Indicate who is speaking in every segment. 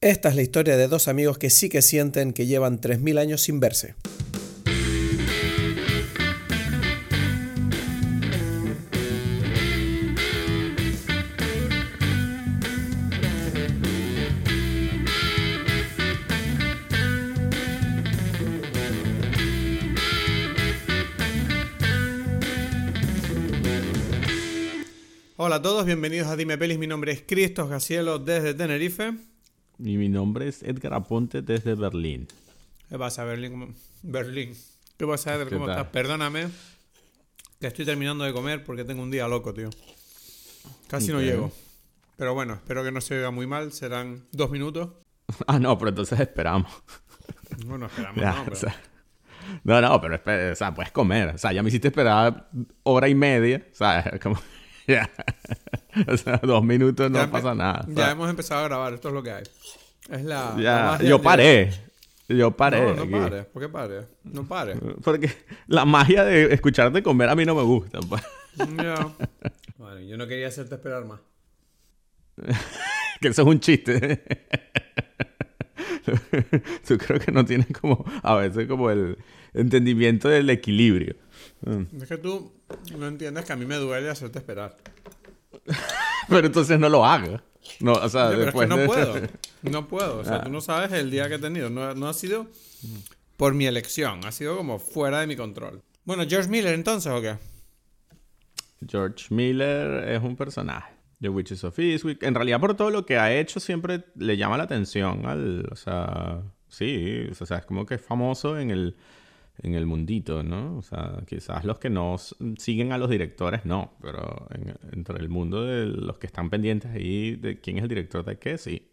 Speaker 1: Esta es la historia de dos amigos que sí que sienten que llevan 3.000 años sin verse. Hola a todos, bienvenidos a Dime Pelis. Mi nombre es Cristos Gacielo desde Tenerife.
Speaker 2: Y mi nombre es Edgar Aponte desde Berlín.
Speaker 1: ¿Qué pasa, Berlín? ¿Cómo- Berlín. ¿Qué pasa, Edgar?
Speaker 2: ¿Qué
Speaker 1: ¿Cómo estás? Perdóname que estoy terminando de comer porque tengo un día loco, tío. Casi no llego. Pero bueno, espero que no se oiga muy mal. Serán dos minutos.
Speaker 2: Ah, no, pero entonces esperamos.
Speaker 1: Bueno, esperamos,
Speaker 2: Ya,
Speaker 1: ¿no?
Speaker 2: o
Speaker 1: Pero-
Speaker 2: sea, no, no, pero espera, o sea, puedes comer. O sea, ya me hiciste esperar hora y media. O sea, como. Ya. O sea, dos minutos no
Speaker 1: Ya
Speaker 2: pasa nada. o
Speaker 1: Ya hemos empezado a grabar, esto es lo que hay. Es la.
Speaker 2: ya,
Speaker 1: magia
Speaker 2: yo paré. Yo paré.
Speaker 1: No,
Speaker 2: aquí.
Speaker 1: no pares. ¿Por qué pares? No pares.
Speaker 2: Porque la magia de escucharte comer a mí no me gusta. pues.
Speaker 1: Ya. Vale, yo no quería hacerte esperar más.
Speaker 2: que eso es un chiste. Tú creo que no tienes como, a veces como el entendimiento del equilibrio. Mm.
Speaker 1: Es que tú no entiendes que a mí me duele hacerte esperar.
Speaker 2: Pero entonces no lo hagas. No, o sea,
Speaker 1: pero es que
Speaker 2: después
Speaker 1: no
Speaker 2: de-
Speaker 1: puedo. No puedo. O sea,
Speaker 2: Ah.
Speaker 1: tú no sabes el día que he tenido. No, no ha sido por mi elección. Ha sido como fuera de mi control. Bueno, George Miller entonces, ¿o qué?
Speaker 2: George Miller es un personaje. The Witches of Eastwick. En realidad, por todo lo que ha hecho, siempre le llama la atención al. O sea, sí. O sea, es como que es famoso en el, en el mundito, ¿no? O sea, quizás los que no siguen a los directores, no. Pero en- entre el mundo de los que están pendientes ahí de quién es el director de qué, sí.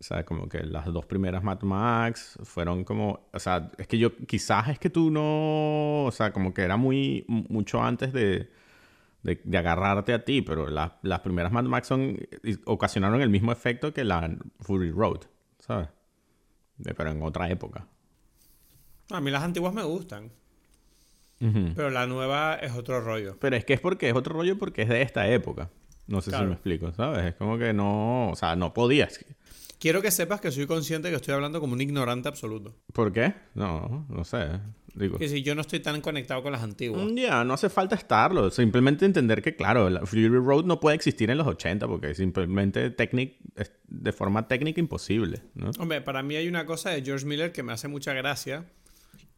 Speaker 2: O sea, como que las dos primeras Mad Max fueron como... O sea, es que yo... Quizás es que tú no... O sea, como que era muy... Mucho antes de... De, agarrarte a ti, pero las- primeras Mad Max son, ocasionaron el mismo efecto que la Fury Road, ¿sabes? De- pero en otra época.
Speaker 1: A mí las antiguas me gustan. Pero la nueva es otro rollo.
Speaker 2: Pero es que es porque es otro rollo porque es de esta época. No sé
Speaker 1: Claro.
Speaker 2: si me explico, ¿sabes? Es como que no... O sea, no podías.
Speaker 1: Quiero que sepas que soy consciente que estoy hablando como un ignorante absoluto.
Speaker 2: ¿Por qué? No, no sé. Digo...
Speaker 1: Que si yo no estoy tan conectado con las antiguas.
Speaker 2: Mm, Ya, no hace falta estarlo. Simplemente entender que, claro, la Fury Road no puede existir en los 80 porque simplemente técnic- es de forma técnica imposible, ¿no?
Speaker 1: Hombre, para mí hay una cosa de George Miller que me hace mucha gracia.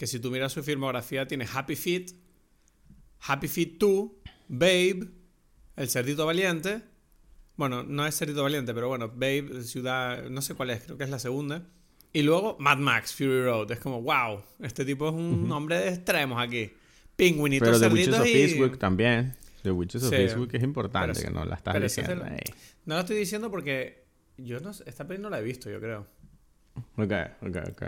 Speaker 1: Que si tú miras su filmografía, tiene Happy Feet, Happy Feet 2, Babe, El Cerdito Valiente. Bueno, no es Cerdito Valiente, pero bueno, Babe, Ciudad, no sé cuál es, creo que es la segunda. Y luego Mad Max, Fury Road. Es como, wow, este tipo es un hombre de extremos aquí. Pingüinitos,
Speaker 2: Pero The Witches
Speaker 1: cerditos
Speaker 2: of
Speaker 1: y...
Speaker 2: Eastwick también. The Witches of
Speaker 1: Sí.
Speaker 2: Eastwick es importante,
Speaker 1: Pero-
Speaker 2: que no la estás
Speaker 1: es
Speaker 2: diciendo
Speaker 1: el-. No lo estoy diciendo porque yo no sé, esta peli no la he visto, yo creo.
Speaker 2: Ok, ok, ok.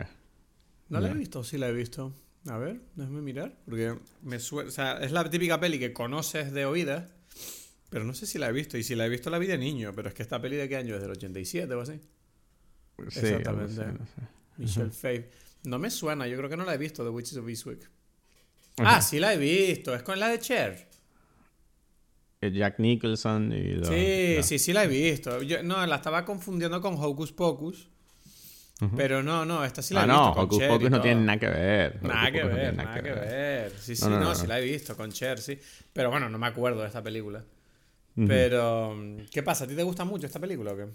Speaker 1: ¿No la he visto sí la he visto? A ver, déjame mirar. Porque me suena. O sea, es la típica peli que conoces de oídas. Pero no sé si la he visto. Y si la he visto la vi de niño. Pero es que esta peli de qué año es del 87 o así.
Speaker 2: Sí,
Speaker 1: Exactamente.
Speaker 2: no sé.
Speaker 1: Michelle Pfeiffer. No me suena. Yo creo que no la he visto, The Witches of Eastwick.
Speaker 2: Ajá.
Speaker 1: Ah, sí la he visto. Es con la de Cher.
Speaker 2: Eh, Jack Nicholson y...
Speaker 1: Sí, sí, sí la he visto. Yo, no, la estaba confundiendo con Hocus Pocus. Pero no, no, esta sí la
Speaker 2: ah,
Speaker 1: he visto.
Speaker 2: no,
Speaker 1: con
Speaker 2: Hocus
Speaker 1: Cher
Speaker 2: Pocus no tiene nada que ver.
Speaker 1: Nada
Speaker 2: Hocus
Speaker 1: que
Speaker 2: Pocus
Speaker 1: ver, nada que ver. Sí, sí,
Speaker 2: No,
Speaker 1: no,
Speaker 2: no, no,
Speaker 1: sí la he visto con Cher, sí. Pero bueno, no me acuerdo de esta película. Pero, ¿qué pasa? ¿A ti te gusta mucho esta película o qué?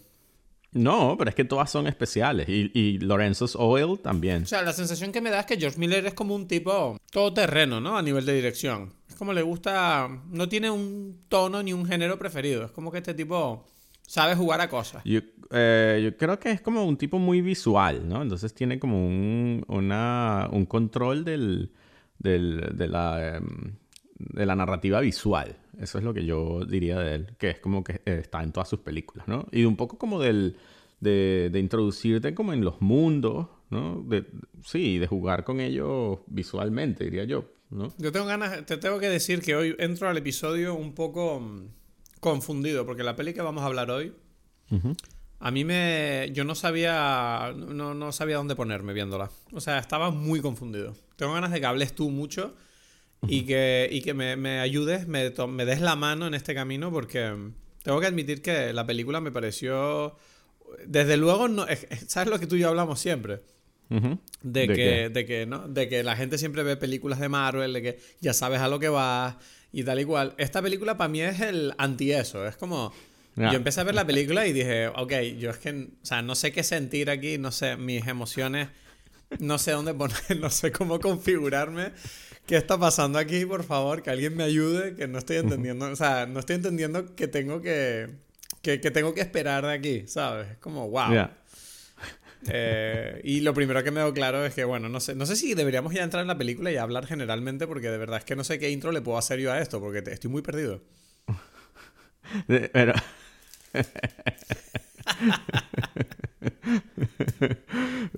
Speaker 2: No, pero es que todas son especiales. Y, y Lorenzo's Oil también.
Speaker 1: O sea, la sensación que me da es que George Miller es como un tipo todoterreno, ¿no? A nivel de dirección. Es como le gusta... No tiene un tono ni un género preferido. Es como que este tipo sabe jugar a cosas.
Speaker 2: Yo, eh, yo creo que es como un tipo muy visual, ¿no? Entonces tiene como un, una, un control del, del- de, la, em, de la narrativa visual. Eso es lo que yo diría de él, que es como que está en todas sus películas, ¿no? Y un poco como del, de, de introducirte como en los mundos, ¿no? De, sí, de jugar con ellos visualmente, diría yo, ¿no?
Speaker 1: Yo tengo ganas... Te tengo que decir que hoy entro al episodio un poco mm, confundido. Porque la peli que vamos a hablar hoy... A mí me... Yo no sabía... No, no sabía dónde ponerme viéndola. O sea, estaba muy confundido. Tengo ganas de que hables tú mucho y que, y que me, me ayudes, me, me des la mano en este camino porque tengo que admitir que la película me pareció desde luego, no, es- es- ¿sabes lo que tú y yo hablamos siempre? De,
Speaker 2: ¿De
Speaker 1: que, de que, ¿no? De que la gente siempre ve películas de Marvel, de que ya sabes a lo que vas y tal y cual. Esta película para mí es el anti eso. Es como.
Speaker 2: Ya.
Speaker 1: Yo empecé a ver la película y dije, ok, yo es que, o sea, no sé qué sentir aquí, no sé, mis emociones, no sé dónde poner, no sé cómo configurarme. ¿Qué está pasando aquí? Por favor, que alguien me ayude, que no estoy entendiendo, o sea, no estoy entendiendo que tengo que, que, que tengo que esperar de aquí, ¿sabes? Es como, wow.
Speaker 2: Ya.
Speaker 1: Eh, y lo primero que me veo claro es que, bueno, no sé, no sé si deberíamos ya entrar en la película y hablar generalmente, porque de verdad es que no sé qué intro le puedo hacer yo a esto, porque te- estoy muy perdido.
Speaker 2: Pero...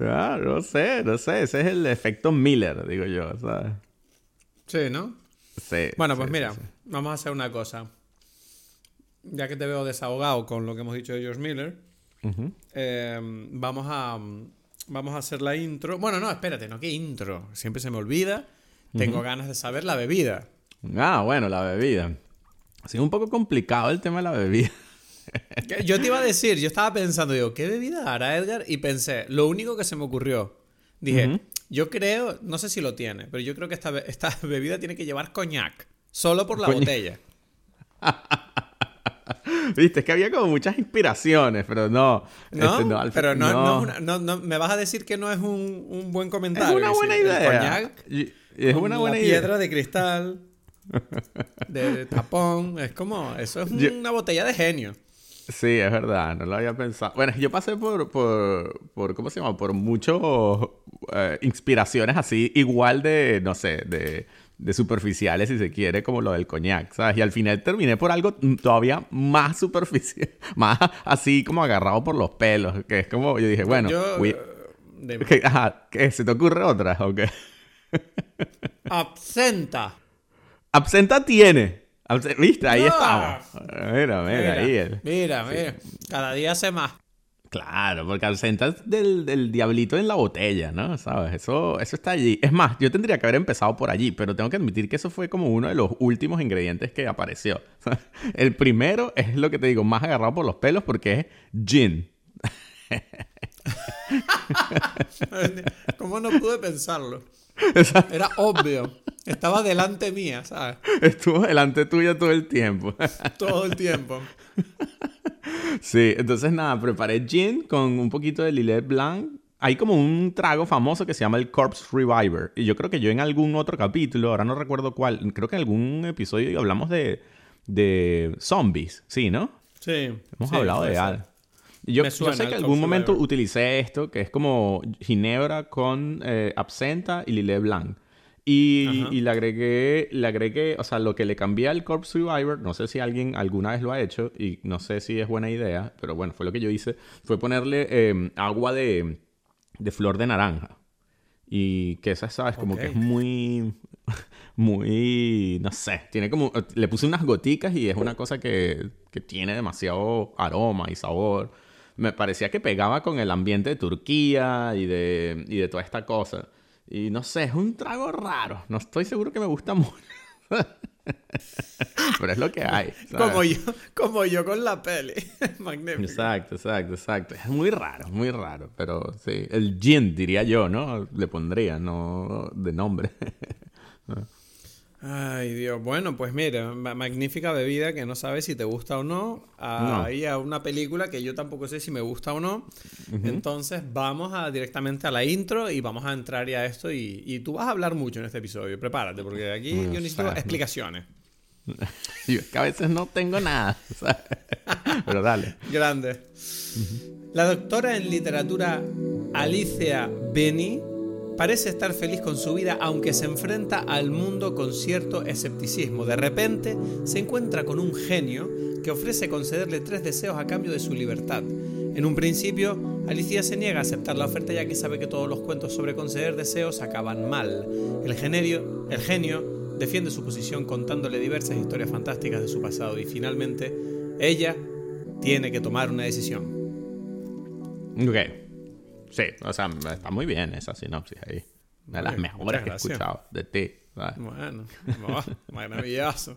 Speaker 2: Ah, no sé, no sé. Ese es el efecto Miller, digo yo, ¿sabes?
Speaker 1: Sí, ¿no?
Speaker 2: Sí,
Speaker 1: Bueno, pues
Speaker 2: sí,
Speaker 1: mira,
Speaker 2: sí.
Speaker 1: vamos a hacer una cosa. Ya que te veo desahogado con lo que hemos dicho de George Miller, Eh, vamos a vamos a hacer la intro. Bueno, no, espérate, no, ¿qué intro? Siempre se me olvida. Tengo ganas de saber la bebida.
Speaker 2: Ah, bueno, la bebida. Ha sido un poco complicado el tema de la bebida.
Speaker 1: Yo te iba a decir, yo estaba pensando, digo, ¿qué bebida hará Edgar? Y pensé, lo único que se me ocurrió, dije, yo creo, no sé si lo tiene, pero yo creo que esta, be- esta bebida tiene que llevar coñac, solo por la
Speaker 2: Coñac.
Speaker 1: botella.
Speaker 2: Viste, es que había como muchas inspiraciones, pero no.
Speaker 1: ¿No?
Speaker 2: este,
Speaker 1: pero no, no es una- no- me vas a decir que no es un, un buen
Speaker 2: Es
Speaker 1: comentario.
Speaker 2: una
Speaker 1: que
Speaker 2: buena
Speaker 1: el
Speaker 2: idea.
Speaker 1: coñac
Speaker 2: Y- y es una buena
Speaker 1: la
Speaker 2: idea.
Speaker 1: piedra de cristal, de, tapón, es como, eso es
Speaker 2: Yo-
Speaker 1: una botella de genio.
Speaker 2: Sí, es verdad, no lo había pensado. Bueno, yo pasé por, por, por ¿cómo se llama? Por muchas inspiraciones así, igual de, no sé, de, de superficiales, si se quiere, como lo del coñac, ¿sabes? Y al final terminé por algo todavía más superficial, más así como agarrado por los pelos, que es como, yo dije, bueno,
Speaker 1: yo, eh, de-
Speaker 2: ¿qué, ajá, ¿qué? ¿se te ocurre otra o qué?
Speaker 1: absenta.
Speaker 2: Absenta tiene. Abse- ¿Viste? Ahí
Speaker 1: No.
Speaker 2: estamos. Mira, mira, ahí. el-
Speaker 1: mira, mira. Cada día hace más.
Speaker 2: Claro, porque absenta es del, del diablito en la botella, ¿no? ¿Sabes? Eso, eso está allí. Es más, yo tendría que haber empezado por allí, pero tengo que admitir que eso fue como uno de los últimos ingredientes que apareció. El primero es lo que te digo, más agarrado por los pelos porque es gin.
Speaker 1: ¿Cómo no pude pensarlo? Era obvio. Estaba delante mía, ¿sabes?
Speaker 2: Estuvo delante tuyo todo el tiempo.
Speaker 1: Todo el tiempo.
Speaker 2: Sí, entonces nada, preparé gin con un poquito de Lillet Blanc. Hay como un trago famoso que se llama el Corpse Reviver. Y yo creo que yo en algún otro capítulo, ahora no recuerdo cuál, creo que en algún episodio hablamos de, de zombies, ¿sí, no?
Speaker 1: Sí.
Speaker 2: Hemos
Speaker 1: sí,
Speaker 2: hablado de algo. Yo, sé que en algún momento utilicé esto, que es como ginebra con eh, absenta y Lillet Blanc. Y, y le agregué, le agregué, o sea, lo que le cambié al Corpse Reviver, no sé si alguien alguna vez lo ha hecho y no sé si es buena idea, pero bueno, fue lo que yo hice, fue ponerle eh, agua de, de flor de naranja. Y que esa, ¿sabes? Como que
Speaker 1: Ok.
Speaker 2: es muy, muy, no sé, tiene como, le puse unas goticas y es una cosa que, que tiene demasiado aroma y sabor. Me parecía que pegaba con el ambiente de Turquía y de, y de toda esta cosa. Y no sé, es un trago raro. No estoy seguro que me gusta mucho. Pero es lo que hay. ¿sabes?
Speaker 1: Como yo, como yo con la peli. Magnífico.
Speaker 2: Exacto, exacto, exacto. Es muy raro, muy raro. Pero sí, el gin diría yo, ¿no? Le pondría, no de nombre.
Speaker 1: Ay, Dios. Bueno, pues mira, ma- magnífica bebida que no sabes si te gusta o no.
Speaker 2: No.
Speaker 1: Ahí a una película que yo tampoco sé si me gusta o no. Entonces vamos a, directamente a la intro y vamos a entrar ya a esto. Y, y tú vas a hablar mucho en este episodio. Prepárate, porque aquí
Speaker 2: Mm,
Speaker 1: yo necesito
Speaker 2: sabes, ¿no?
Speaker 1: explicaciones.
Speaker 2: Yo es que a veces no tengo nada. ¿sabes? Pero dale.
Speaker 1: Grande. La doctora en literatura Alicia Beni parece estar feliz con su vida aunque se enfrenta al mundo con cierto escepticismo. De repente se encuentra con un genio que ofrece concederle tres deseos a cambio de su libertad. En un principio, Alicia se niega a aceptar la oferta ya que sabe que todos los cuentos sobre conceder deseos acaban mal. El genio, el genio defiende su posición contándole diversas historias fantásticas de su pasado y finalmente ella tiene que tomar una decisión.
Speaker 2: Ok. Sí, o sea, está muy bien esa sinopsis ahí. Una de las
Speaker 1: Oye,
Speaker 2: mejores que he escuchado de ti. ¿sabes?
Speaker 1: Bueno, oh, maravilloso.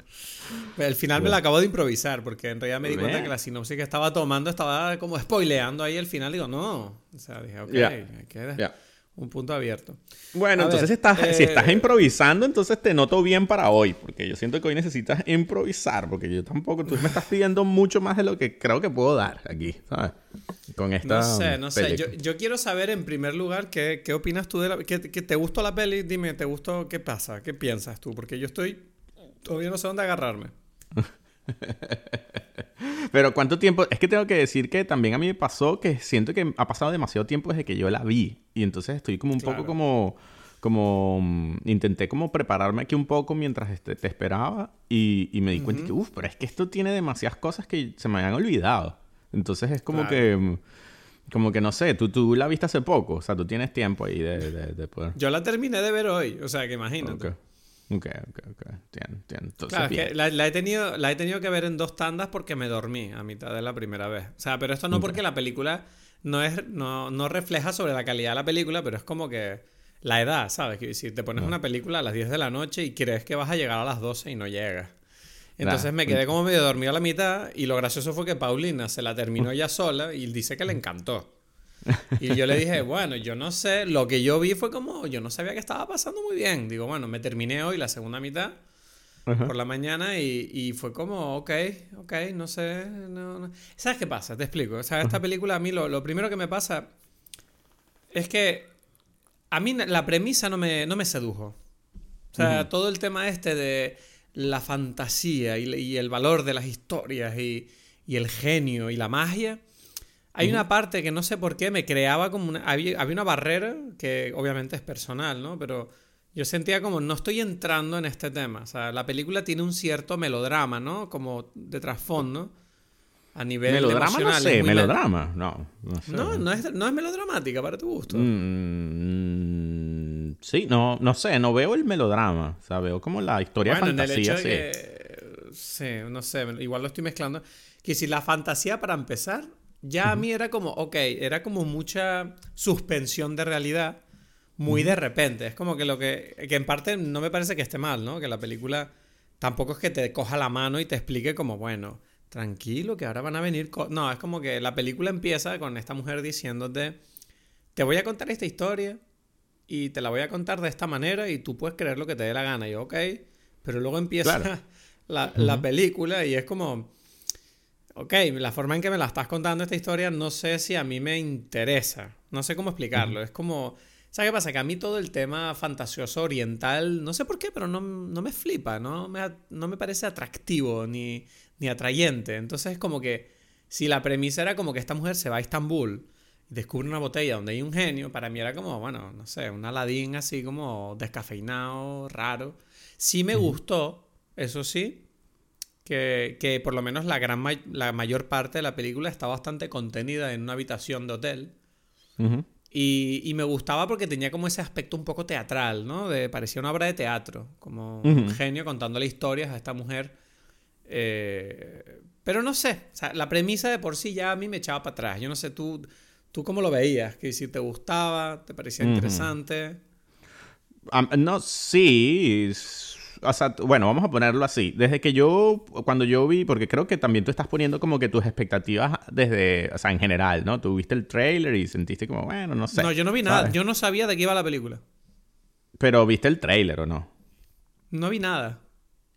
Speaker 1: Pero al final me la acabo de improvisar porque en realidad me di cuenta que la sinopsis que estaba tomando estaba como spoileando ahí el final. Digo, no. O sea, dije, ok,
Speaker 2: Ya.
Speaker 1: hay que
Speaker 2: Ya.
Speaker 1: Un punto abierto.
Speaker 2: Bueno,
Speaker 1: A
Speaker 2: entonces
Speaker 1: ver,
Speaker 2: estás, si
Speaker 1: eh,
Speaker 2: estás improvisando, entonces te noto bien para hoy, porque yo siento que hoy necesitas improvisar, porque yo tampoco, tú me estás pidiendo mucho más de lo que creo que puedo dar aquí, ¿sabes? Con esta
Speaker 1: No sé, no sé. Yo, quiero saber en primer lugar qué, qué opinas tú de la... ¿Qué, qué te gustó la peli? Dime, ¿te gustó? ¿Qué pasa? ¿Qué piensas tú? Porque yo estoy... Todavía no sé dónde agarrarme.
Speaker 2: Pero ¿cuánto tiempo? Es que tengo que decir que también a mí me pasó que siento que ha pasado demasiado tiempo desde que yo la vi. Y entonces estoy como un
Speaker 1: Claro.
Speaker 2: poco como... Como... mm, Intenté como prepararme aquí un poco mientras este, te esperaba. Y, y me di cuenta que, uff, pero es que esto tiene demasiadas cosas que se me habían olvidado. Entonces es como
Speaker 1: Claro.
Speaker 2: que... mm, Como que no sé, tú, tú la viste hace poco. O sea, tú tienes tiempo ahí de, de, de poder...
Speaker 1: Yo la terminé de ver hoy. O sea, que imagínate.
Speaker 2: Ok. Ok, ok, ok. Entiendo,
Speaker 1: Claro, es
Speaker 2: bien.
Speaker 1: que la, la he tenido, la he tenido que ver en dos tandas porque me dormí a mitad de la primera vez. O sea, pero esto no porque la película no, es, no, no refleja sobre la calidad de la película, pero es como que la edad, ¿sabes? Que si te pones una película a las 10 de la noche y crees que vas a llegar a las 12 y no llegas. Entonces me quedé como medio dormido a la mitad y lo gracioso fue que Paulina se la terminó ella sola y dice que le encantó. Y yo le dije, bueno, yo no sé, lo que yo vi fue como, yo no sabía que estaba pasando muy bien. Digo, bueno, me terminé hoy la segunda mitad
Speaker 2: Ajá.
Speaker 1: por la mañana y, y fue como, ok, ok, no sé. No, no. ¿Sabes qué pasa? Te explico. O sea, esta película a mí lo, lo primero que me pasa es que a mí la premisa no me, no me sedujo. O sea, todo el tema este de la fantasía y, y el valor de las historias y, y el genio y la magia. Hay una parte que no sé por qué me creaba como una... Había, había una barrera que obviamente es personal, ¿no? Pero yo sentía como no estoy entrando en este tema. O sea, la película tiene un cierto melodrama, ¿no? Como de trasfondo. A nivel
Speaker 2: Melodrama no
Speaker 1: emocional.
Speaker 2: sé,
Speaker 1: muy me-
Speaker 2: melodrama. No, no sé.
Speaker 1: No, no es, no es melodramática para tu gusto.
Speaker 2: Mm, sí, no, no sé, no veo el melodrama. O sea, veo como la historia
Speaker 1: Bueno, en el
Speaker 2: fantasía,
Speaker 1: hecho
Speaker 2: sí.
Speaker 1: de que... Sí, no sé, igual lo estoy mezclando. Que si la fantasía para empezar, ya a mí era como, ok, era como mucha suspensión de realidad, muy de repente. Es como que lo que, que en parte no me parece que esté mal, ¿no? Que la película tampoco es que te coja la mano y te explique como, bueno, tranquilo, que ahora van a venir... co-". No, es como que la película empieza con esta mujer diciéndote, te voy a contar esta historia y te la voy a contar de esta manera y tú puedes creer lo que te dé la gana. Y yo, ok, pero luego empieza
Speaker 2: Claro.
Speaker 1: la, la película y es como, ok, la forma en que me la estás contando esta historia no sé si a mí me interesa. No sé cómo explicarlo. Es como, ¿sabes qué pasa? Que a mí todo el tema fantasioso oriental, no sé por qué, pero no, no me flipa, no me, no me parece atractivo ni, ni atrayente. Entonces es como que si la premisa era como que esta mujer se va a Estambul y descubre una botella donde hay un genio, para mí era como, bueno, no sé, un Aladín así como descafeinado, raro. Sí me gustó, eso sí, que, que por lo menos la, gran ma- la mayor parte de la película está bastante contenida en una habitación de hotel. Y, y me gustaba porque tenía como ese aspecto un poco teatral, ¿no? De, parecía una obra de teatro, como un genio contándole historias a esta mujer. Eh, pero no sé, o sea, la premisa de por sí ya a mí me echaba para atrás. Yo no sé, tú, tú cómo lo veías, que si te gustaba, te parecía interesante.
Speaker 2: No, sí. O sea, bueno, vamos a ponerlo así. Desde que yo, cuando yo vi, porque creo que también tú estás poniendo como que tus expectativas desde, o sea, en general, ¿no? Tú viste el trailer y sentiste como, bueno, no sé.
Speaker 1: no, yo no vi nada,
Speaker 2: ¿sabes?
Speaker 1: yo no sabía de qué iba la película.
Speaker 2: Pero viste el trailer o no?
Speaker 1: No vi nada.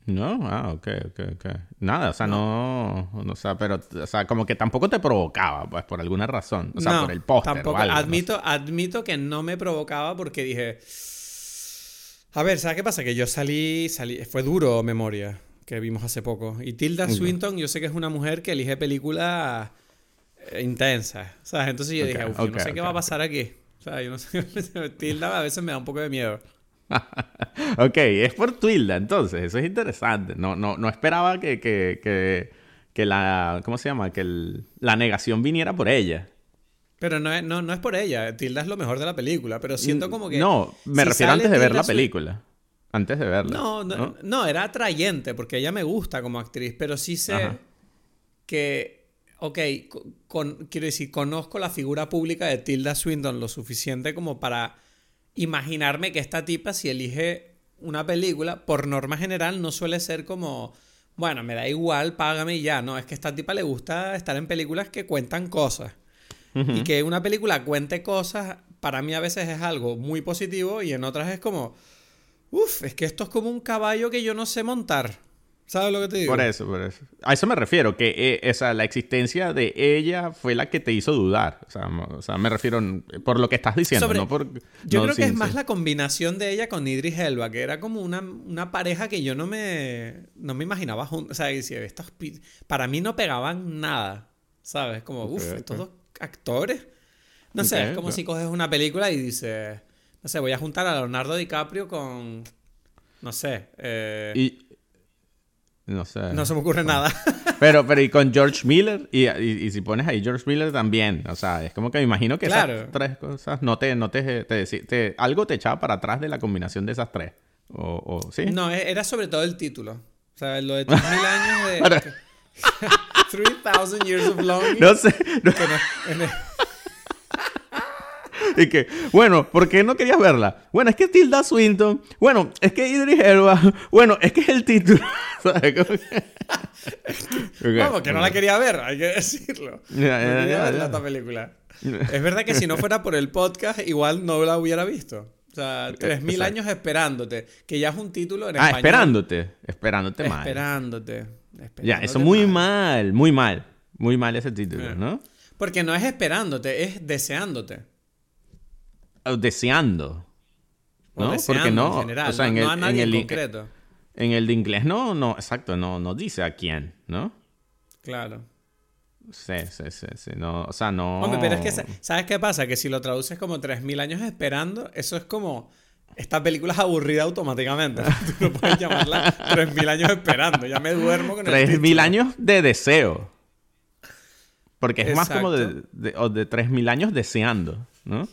Speaker 2: No, ah, ok, ok, ok. Nada, o sea, no, no, o sea, pero, o sea, como que tampoco te provocaba, pues, por alguna razón. O sea,
Speaker 1: no,
Speaker 2: por el póster o
Speaker 1: tampoco.
Speaker 2: algo, no sé.
Speaker 1: admito, admito que no me provocaba porque dije. A ver, ¿sabes qué pasa? Que yo salí, salí. Fue duro memoria que vimos hace poco. Y Tilda. Swinton, yo sé que es una mujer que elige películas eh, intensas. ¿Sabes? Entonces yo dije, "Uf, yo no sé qué va a pasar aquí. O sea, yo no sé. Tilda a veces me da un poco de miedo.
Speaker 2: Ok, es por Twilda, entonces, eso es interesante. No, no, no esperaba que, que, que, que la, ¿cómo se llama? Que el- la negación viniera por ella.
Speaker 1: Pero no es, no, no es por ella. Tilda es lo mejor de la película. Pero siento como que.
Speaker 2: Mm, No, me
Speaker 1: si
Speaker 2: refiero antes de ver la película. Antes de verla.
Speaker 1: No, no, no, era atrayente porque ella me gusta como actriz, pero sí sé
Speaker 2: Ajá.
Speaker 1: que, ok, co- con, quiero decir, conozco la figura pública de Tilda Swinton lo suficiente como para imaginarme que esta tipa, si elige una película, por norma general no suele ser como, bueno, me da igual, págame y ya. No, es que a esta tipa le gusta estar en películas que cuentan cosas. Y que una película cuente cosas, para mí a veces es algo muy positivo y en otras es como, uff, es que esto es como un caballo que yo no sé montar. ¿Sabes lo que te digo?
Speaker 2: Por eso, por eso. A eso me refiero, que eh, esa, la existencia de ella fue la que te hizo dudar. O sea, o sea me refiero por lo que estás diciendo, no por...
Speaker 1: Yo creo que es más la combinación de ella con Idris Elba, que era como una, una pareja que yo no me, no me imaginaba juntos. O sea, estos, para mí no pegaban nada, ¿sabes? Como, uff, estos dos actores. No sé, es como si coges una película y dices, no sé, voy a juntar a Leonardo DiCaprio con, no sé. Eh,
Speaker 2: y no sé.
Speaker 1: No se me ocurre nada.
Speaker 2: Pero, pero y con George Miller, y, y, si pones ahí George Miller también, o sea, es como que me imagino que esas tres cosas no te, no te, te, algo te echaba para atrás de la combinación de esas tres. O, o, ¿sí?
Speaker 1: No, e, era sobre todo el título. O sea, lo de 3000 años de... 3000 years of longing.
Speaker 2: No sé. y que, bueno, ¿por qué no querías verla? Bueno, es que Tilda Swinton. Bueno, es que Idris Elba. Bueno, es que es el título.
Speaker 1: Vamos, que no la quería ver, hay que decirlo. Ya, ya, no esta película. es verdad que si no fuera por el podcast, igual no la hubiera visto. O sea, 3.000 años esperándote, que ya es un título en
Speaker 2: ah, esperándote. Esperándote mal.
Speaker 1: Esperándote.
Speaker 2: Ya, eso muy mal. muy mal. Muy mal ese título, ¿no?
Speaker 1: Porque no es esperándote, es deseándote.
Speaker 2: Deseando.
Speaker 1: ¿no? Porque no, en general, o sea, en el, a nadie en, concreto.
Speaker 2: En el de inglés no, no, exacto, no, no dice a quién, ¿no?
Speaker 1: Claro.
Speaker 2: Sí, sí, sí, sí, no, o sea, no...
Speaker 1: Hombre, pero es que, ¿sabes qué pasa? Que si lo traduces como 3.000 años esperando, eso es como... Esta película es aburrida automáticamente. Tú no puedes llamarla 3.000 años esperando. Ya me duermo con el
Speaker 2: 3.000 años de deseo. Porque es más como de, de, de 3.000 años deseando, ¿no?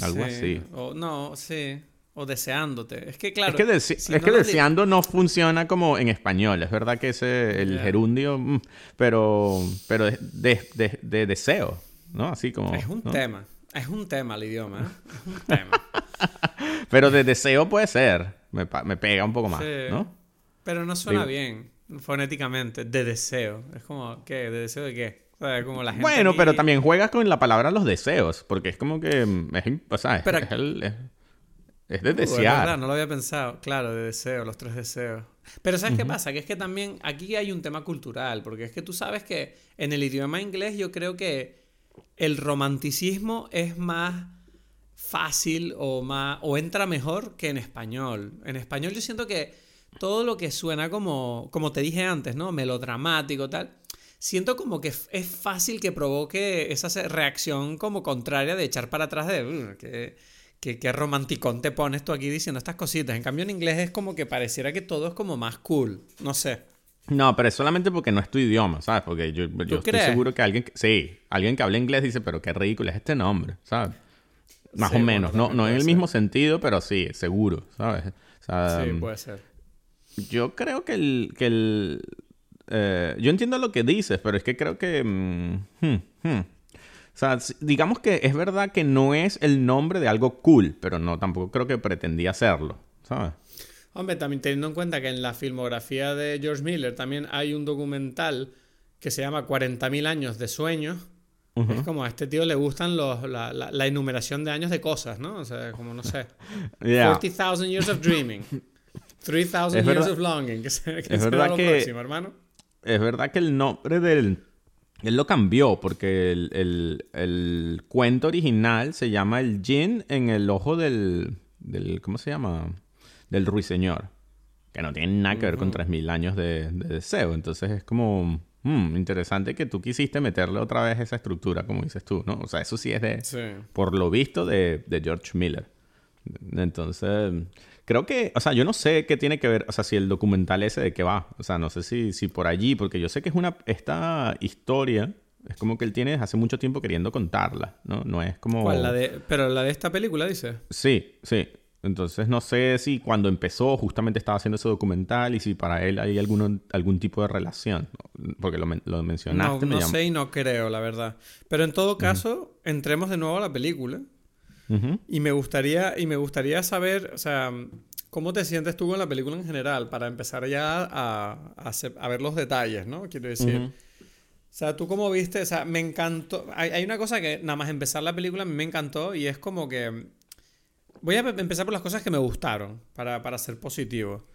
Speaker 2: Algo así.
Speaker 1: O, no, sí. O deseándote. Es que claro.
Speaker 2: Es que, deseando no funciona como en español. Es verdad que ese el gerundio, mm, pero, pero de, deseo, ¿no? Así como.
Speaker 1: Es un tema. Es un tema el idioma, ¿eh? Es un tema.
Speaker 2: pero de deseo puede ser. Me, pega un poco más, ¿no?
Speaker 1: Pero no suena bien fonéticamente. De deseo. Es como, ¿qué? ¿De deseo de qué?
Speaker 2: bueno, pero también juegas con la palabra los deseos, porque es como que mm, es, o sea, es, es, de uh, desear.
Speaker 1: no lo había pensado. Claro, de deseo, los tres deseos. Pero ¿sabes qué pasa? Que es que también aquí hay un tema cultural, porque es que tú sabes que en el idioma inglés yo creo que el romanticismo es más fácil o más o entra mejor que en español. En español yo siento que todo lo que suena como como te dije antes, ¿no? melodramático tal, siento como que es fácil que provoque esa reacción como contraria de echar para atrás de que, que, que, romanticón te pones tú aquí diciendo estas cositas. En cambio en inglés es como que pareciera que todo es como más cool. No sé.
Speaker 2: No, pero es solamente porque no es tu idioma, ¿sabes? Porque yo, yo estoy seguro que alguien, sí, alguien que habla inglés dice, pero qué ridículo es este nombre, ¿sabes? Más o menos, no, no en el mismo sentido, pero sí, seguro, ¿sabes?
Speaker 1: sí, puede ser.
Speaker 2: Yo creo que el, que el, eh, yo entiendo lo que dices, pero es que creo que... Mm, hmm, hmm. O sea, digamos que es verdad que no es el nombre de algo cool, pero no, tampoco creo que pretendía serlo, ¿sabes?
Speaker 1: Hombre, también teniendo en cuenta que en la filmografía de George Miller también hay un documental que se llama 40.000 años de Es como a este tío le gustan los, la, la, enumeración de años de cosas, ¿no? O sea, como no sé. 40,000 years of dreaming. 3,000 years of longing. Que, se,
Speaker 2: es verdad que, próximo, hermano es verdad que el nombre del... Él lo cambió porque el, cuento original se llama El Jin en el ojo del, del... ¿Cómo se llama? Del ruiseñor. Que no tiene nada que ver con 3.000 años de, deseo. Entonces es como... Hmm, interesante que tú quisiste meterle otra vez esa estructura, como dices tú, ¿no? O sea, eso sí es de... Por lo visto, de, de George Miller. Entonces, Creo que, o sea, yo no sé qué tiene que ver, o sea, si el documental ese de qué va. O sea, no sé si, si por allí, porque yo sé que es una, esta historia es como que él tiene hace mucho tiempo queriendo contarla, ¿no? No es como...
Speaker 1: ¿Cuál? La de, pero la de esta película, dice.
Speaker 2: Sí, sí. Entonces no sé si cuando empezó justamente estaba haciendo ese documental y si para él hay alguno, algún tipo de relación. Porque lo, lo mencionaste.
Speaker 1: No, no sé y no creo, la verdad. Pero en todo caso, entremos de nuevo a la película. Y me gustaría, y me gustaría saber, o sea, ¿cómo te sientes tú con la película en general? Para empezar ya a, a, ver los detalles, ¿no? Quiero decir. O sea, tú cómo viste, o sea, me encantó. Hay, hay, una cosa que nada más empezar la película a mí me encantó y es como que. Voy a empezar por las cosas que me gustaron, para, para ser positivo.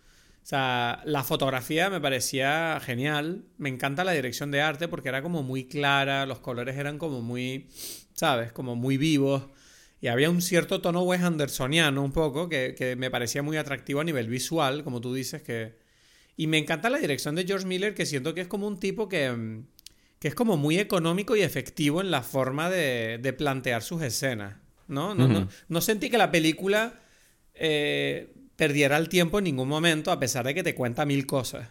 Speaker 1: O sea, la fotografía me parecía genial. Me encanta la dirección de arte porque era como muy clara, los colores eran como muy, ¿sabes? Como muy vivos. Y había un cierto tono Wes Andersoniano un poco que, me parecía muy atractivo a nivel visual, como tú dices que... Y me encanta la dirección de George Miller que siento que es como un tipo que, que es como muy económico y efectivo en la forma de, de plantear sus escenas. ¿No? No, no, no, sentí que la película eh, perdiera el tiempo en ningún momento, a pesar de que te cuenta mil cosas.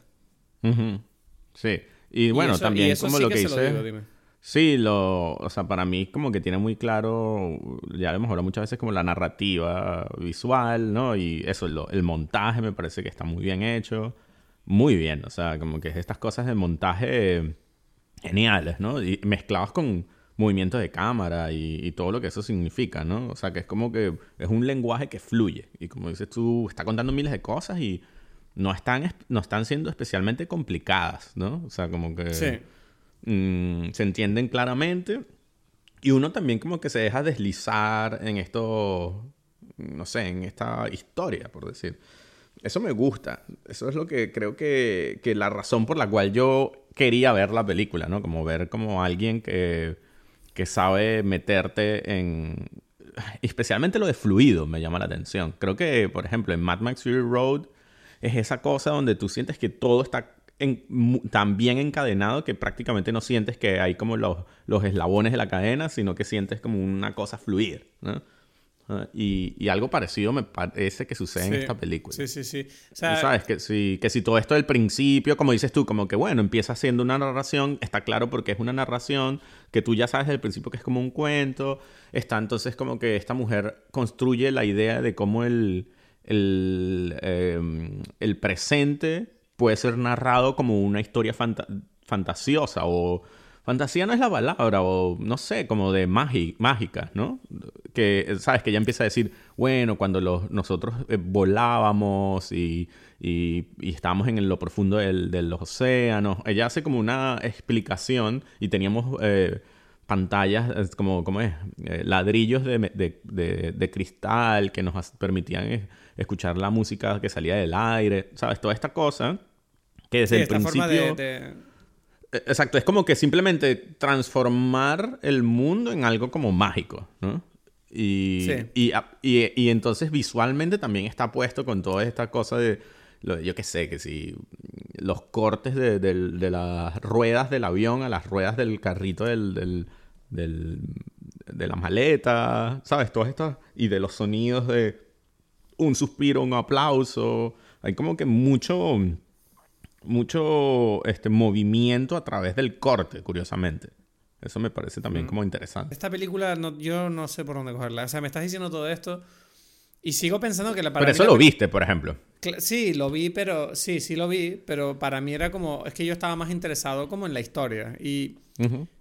Speaker 2: Sí. Y bueno, también como lo que, dice. Sí, lo, o sea, para mí como que tiene muy claro, ya lo mejor muchas veces como la narrativa visual, ¿no? Y eso, el montaje me parece que está muy bien hecho, muy bien, o sea, como que es estas cosas de montaje geniales, ¿no? Y mezclados con movimientos de cámara y, todo lo que eso significa, ¿no? O sea, que es como que es un lenguaje que fluye y como dices tú, está contando miles de cosas y no están, no están siendo especialmente complicadas, ¿no? O sea, como que... Sí Mm, se entienden claramente. Y uno también como que se deja deslizar en esto, no sé, en esta historia, por decir. Eso me gusta. Eso es lo que creo que, que la razón por la cual yo quería ver la película, ¿no? Como ver como alguien que, que sabe meterte en... Especialmente lo de fluido me llama la atención. Creo que, por ejemplo, en Mad Max Fury Road es esa cosa donde tú sientes que todo está tan bien encadenado que prácticamente no sientes que hay como los, los eslabones de la cadena, sino que sientes como una cosa fluir, ¿no? Y, algo parecido me parece que sucede en esta película.
Speaker 1: Sí, sí, sí.
Speaker 2: sabes que si, que si todo esto del principio, como dices tú, como que bueno, empieza siendo una narración, está claro porque es una narración, que tú ya sabes desde el principio que es como un cuento, está entonces como que esta mujer construye la idea de cómo el, el, em, el presente puede ser narrado como una historia fantasiosa o... Fantasía no es la palabra, o no sé, como de mágica, ¿no? Que, ¿sabes? Que ella empieza a decir, bueno, cuando los, nosotros eh, volábamos y, y, estábamos en lo profundo del, de los océanos, ella hace como una explicación y teníamos eh, pantallas, como, como es, eh, ladrillos de, de, de, cristal que nos permitían escuchar la música que salía del aire, ¿sabes? Toda esta cosa que desde el principio... E, exacto, es como que simplemente transformar el mundo en algo como mágico, ¿no? Y, y, y, entonces visualmente también está puesto con toda esta cosa de, yo qué sé, que si los cortes de, de, las ruedas del avión a las ruedas del carrito del, del, de la maleta, ¿sabes? Todas estas, y de los sonidos de un suspiro, un aplauso, hay como que mucho mucho este, movimiento a través del corte, curiosamente. Eso me parece también mm. como interesante.
Speaker 1: Esta película, no, yo no sé por dónde cogerla. O sea, me estás diciendo todo esto y sigo pensando que la
Speaker 2: para Pero eso lo viste, por ejemplo.
Speaker 1: Sí, lo vi, pero sí, sí lo vi, pero para mí era como, es que yo estaba más interesado como en la historia. Y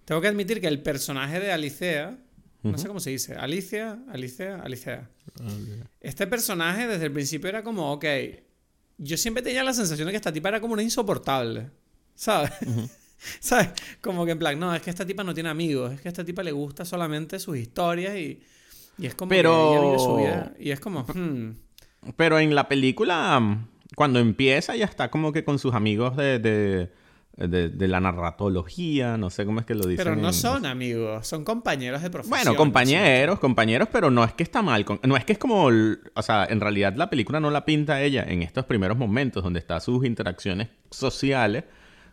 Speaker 1: tengo que admitir que el personaje de Alicea, no sé cómo se dice, Alicia, Alicea, Alicea. Este personaje desde el principio era como, ok, yo siempre tenía la sensación de que esta tipa era como una insoportable. ¿Sabes? ¿Sabes? Como que en plan, no, es que esta tipa no tiene amigos, es que a esta tipa le gusta solamente sus historias y, y es como
Speaker 2: Pero...
Speaker 1: que ella vive su vida. Y es como. Hmm.
Speaker 2: Pero en la película, cuando empieza, ya está como que con sus amigos de de, la narratología, no sé cómo es que lo dicen.
Speaker 1: Pero no son amigos, son compañeros de profesión.
Speaker 2: Bueno, compañeros, compañeros, pero no es que está mal. No es que es como. O sea, en realidad la película no la pinta ella en estos primeros momentos donde está sus interacciones sociales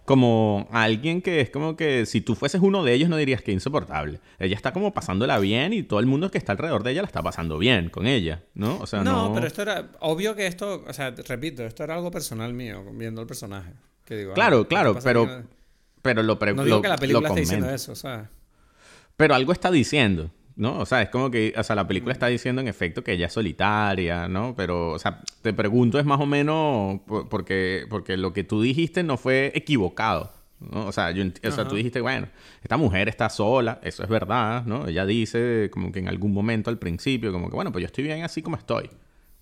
Speaker 2: como alguien que es como que si tú fueses uno de ellos no dirías que insoportable. Ella está como pasándola bien y todo el mundo que está alrededor de ella la está pasando bien con ella, ¿no? O sea, no,
Speaker 1: no... pero esto era obvio que esto, o sea, repito, esto era algo personal mío viendo el personaje
Speaker 2: claro, claro, pero, pero lo
Speaker 1: No digo que la película esté diciendo eso,
Speaker 2: Pero algo está diciendo, ¿no? O sea, es como que, o sea, la película está diciendo en efecto que ella es solitaria, ¿no? Pero, o sea, te pregunto es más o menos porque, porque lo que tú dijiste no fue equivocado. ¿no? O sea, yo o sea, tú dijiste, bueno, esta mujer está sola, eso es verdad, ¿no? Ella dice como que en algún momento al principio, como que, bueno, pues yo estoy bien así como estoy.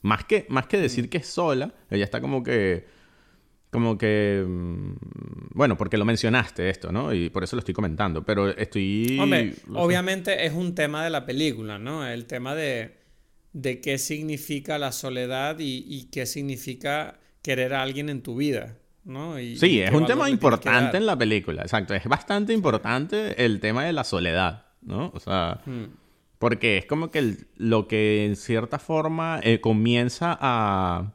Speaker 2: Más que, más que decir que es sola, ella está como que, como que, mm, bueno, porque lo mencionaste esto, ¿no? Y por eso lo estoy comentando, pero estoy...
Speaker 1: Hombre, obviamente es un tema de la película, ¿no? El tema de, de qué significa la soledad y, y qué significa querer a alguien en tu vida, ¿no? Y-
Speaker 2: Sí,
Speaker 1: y
Speaker 2: es un tema importante en la película, exacto. Es bastante importante el tema de la soledad, ¿no? O sea,
Speaker 1: Hmm.
Speaker 2: porque es como que el- lo que en cierta forma eh, comienza a...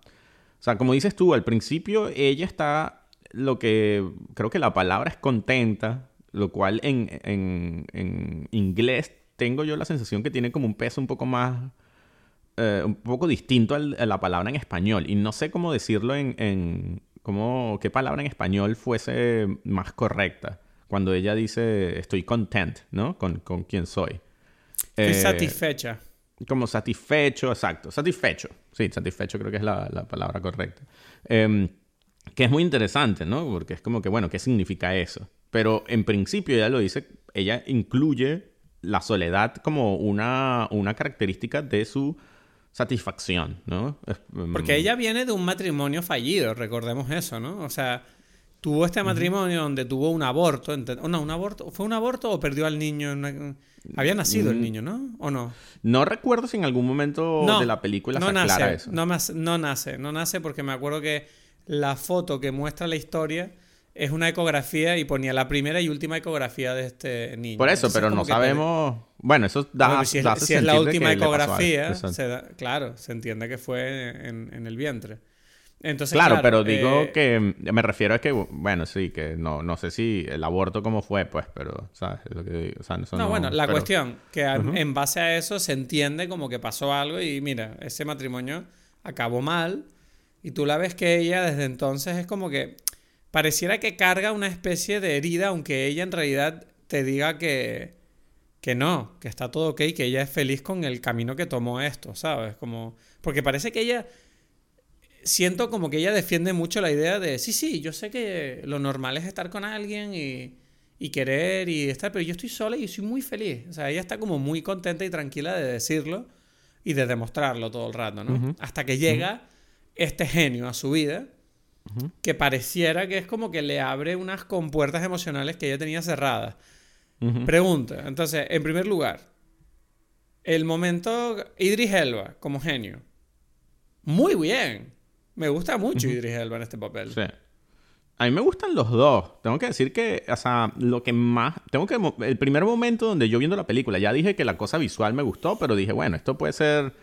Speaker 2: O sea, como dices tú, al principio ella está, lo que creo que la palabra es contenta, lo cual en, en, en inglés tengo yo la sensación que tiene como un peso un poco más eh, un poco distinto al- a la palabra en español. Y no sé cómo decirlo en, en cómo, qué palabra en español fuese más correcta. Cuando ella dice estoy content, ¿no? Con, con quien soy.
Speaker 1: Estoy
Speaker 2: Eh,
Speaker 1: satisfecha.
Speaker 2: Como satisfecho, exacto. Satisfecho. Sí, satisfecho creo que es la, la palabra correcta. Em, que es muy interesante, ¿no? Porque es como que, bueno, ¿qué significa eso? Pero en principio ella lo dice, ella incluye la soledad como una, una característica de su satisfacción, ¿no? Em,
Speaker 1: Porque ella viene de un matrimonio fallido, recordemos eso, ¿no? O sea, tuvo este matrimonio donde tuvo un aborto. no, un aborto. ¿Fue un aborto o perdió al niño? en una- Había nacido
Speaker 2: Mm.
Speaker 1: el niño, ¿no? ¿O no?
Speaker 2: No recuerdo si en algún momento
Speaker 1: No,
Speaker 2: de la película
Speaker 1: no
Speaker 2: se aclara
Speaker 1: nace,
Speaker 2: eso.
Speaker 1: No, no nace, no nace porque me acuerdo que la foto que muestra la historia es una ecografía y ponía la primera y última ecografía de este niño.
Speaker 2: Por eso,
Speaker 1: Entonces,
Speaker 2: pero no
Speaker 1: te-
Speaker 2: sabemos... Bueno, eso da,
Speaker 1: Bueno, si es,
Speaker 2: da hace
Speaker 1: si es la última ecografía,
Speaker 2: Exacto.
Speaker 1: se da- claro, se entiende que fue en, en el vientre. Entonces,
Speaker 2: Claro, pero digo
Speaker 1: eh,
Speaker 2: que me refiero a que, bueno, sí, que no, no sé si el aborto cómo fue, pues, pero, ¿sabes? Es lo que digo, o sea,
Speaker 1: No, bueno, la
Speaker 2: pero-
Speaker 1: cuestión, que a- en base a eso se entiende como que pasó algo y mira, ese matrimonio acabó mal y tú la ves que ella desde entonces es como que pareciera que carga una especie de herida, aunque ella en realidad te diga que, que no, que está todo ok, que ella es feliz con el camino que tomó esto, ¿sabes? Como, porque parece que ella, siento como que ella defiende mucho la idea de, sí, sí, yo sé que lo normal es estar con alguien y, y querer y estar, pero yo estoy sola y soy muy feliz. O sea, ella está como muy contenta y tranquila de decirlo y de demostrarlo todo el rato, ¿no? Hasta que llega este genio a su vida que pareciera que es como que le abre unas compuertas emocionales que ella tenía cerradas. Pregunta, entonces, en primer lugar, el momento Idris Elba como genio. Muy bien. Me gusta mucho Idris Elba en este papel.
Speaker 2: Sí. A mí me gustan los dos. Tengo que decir que, o sea, lo que más... Tengo que... El primer momento donde yo viendo la película, ya dije que la cosa visual me gustó, pero dije, bueno, esto puede ser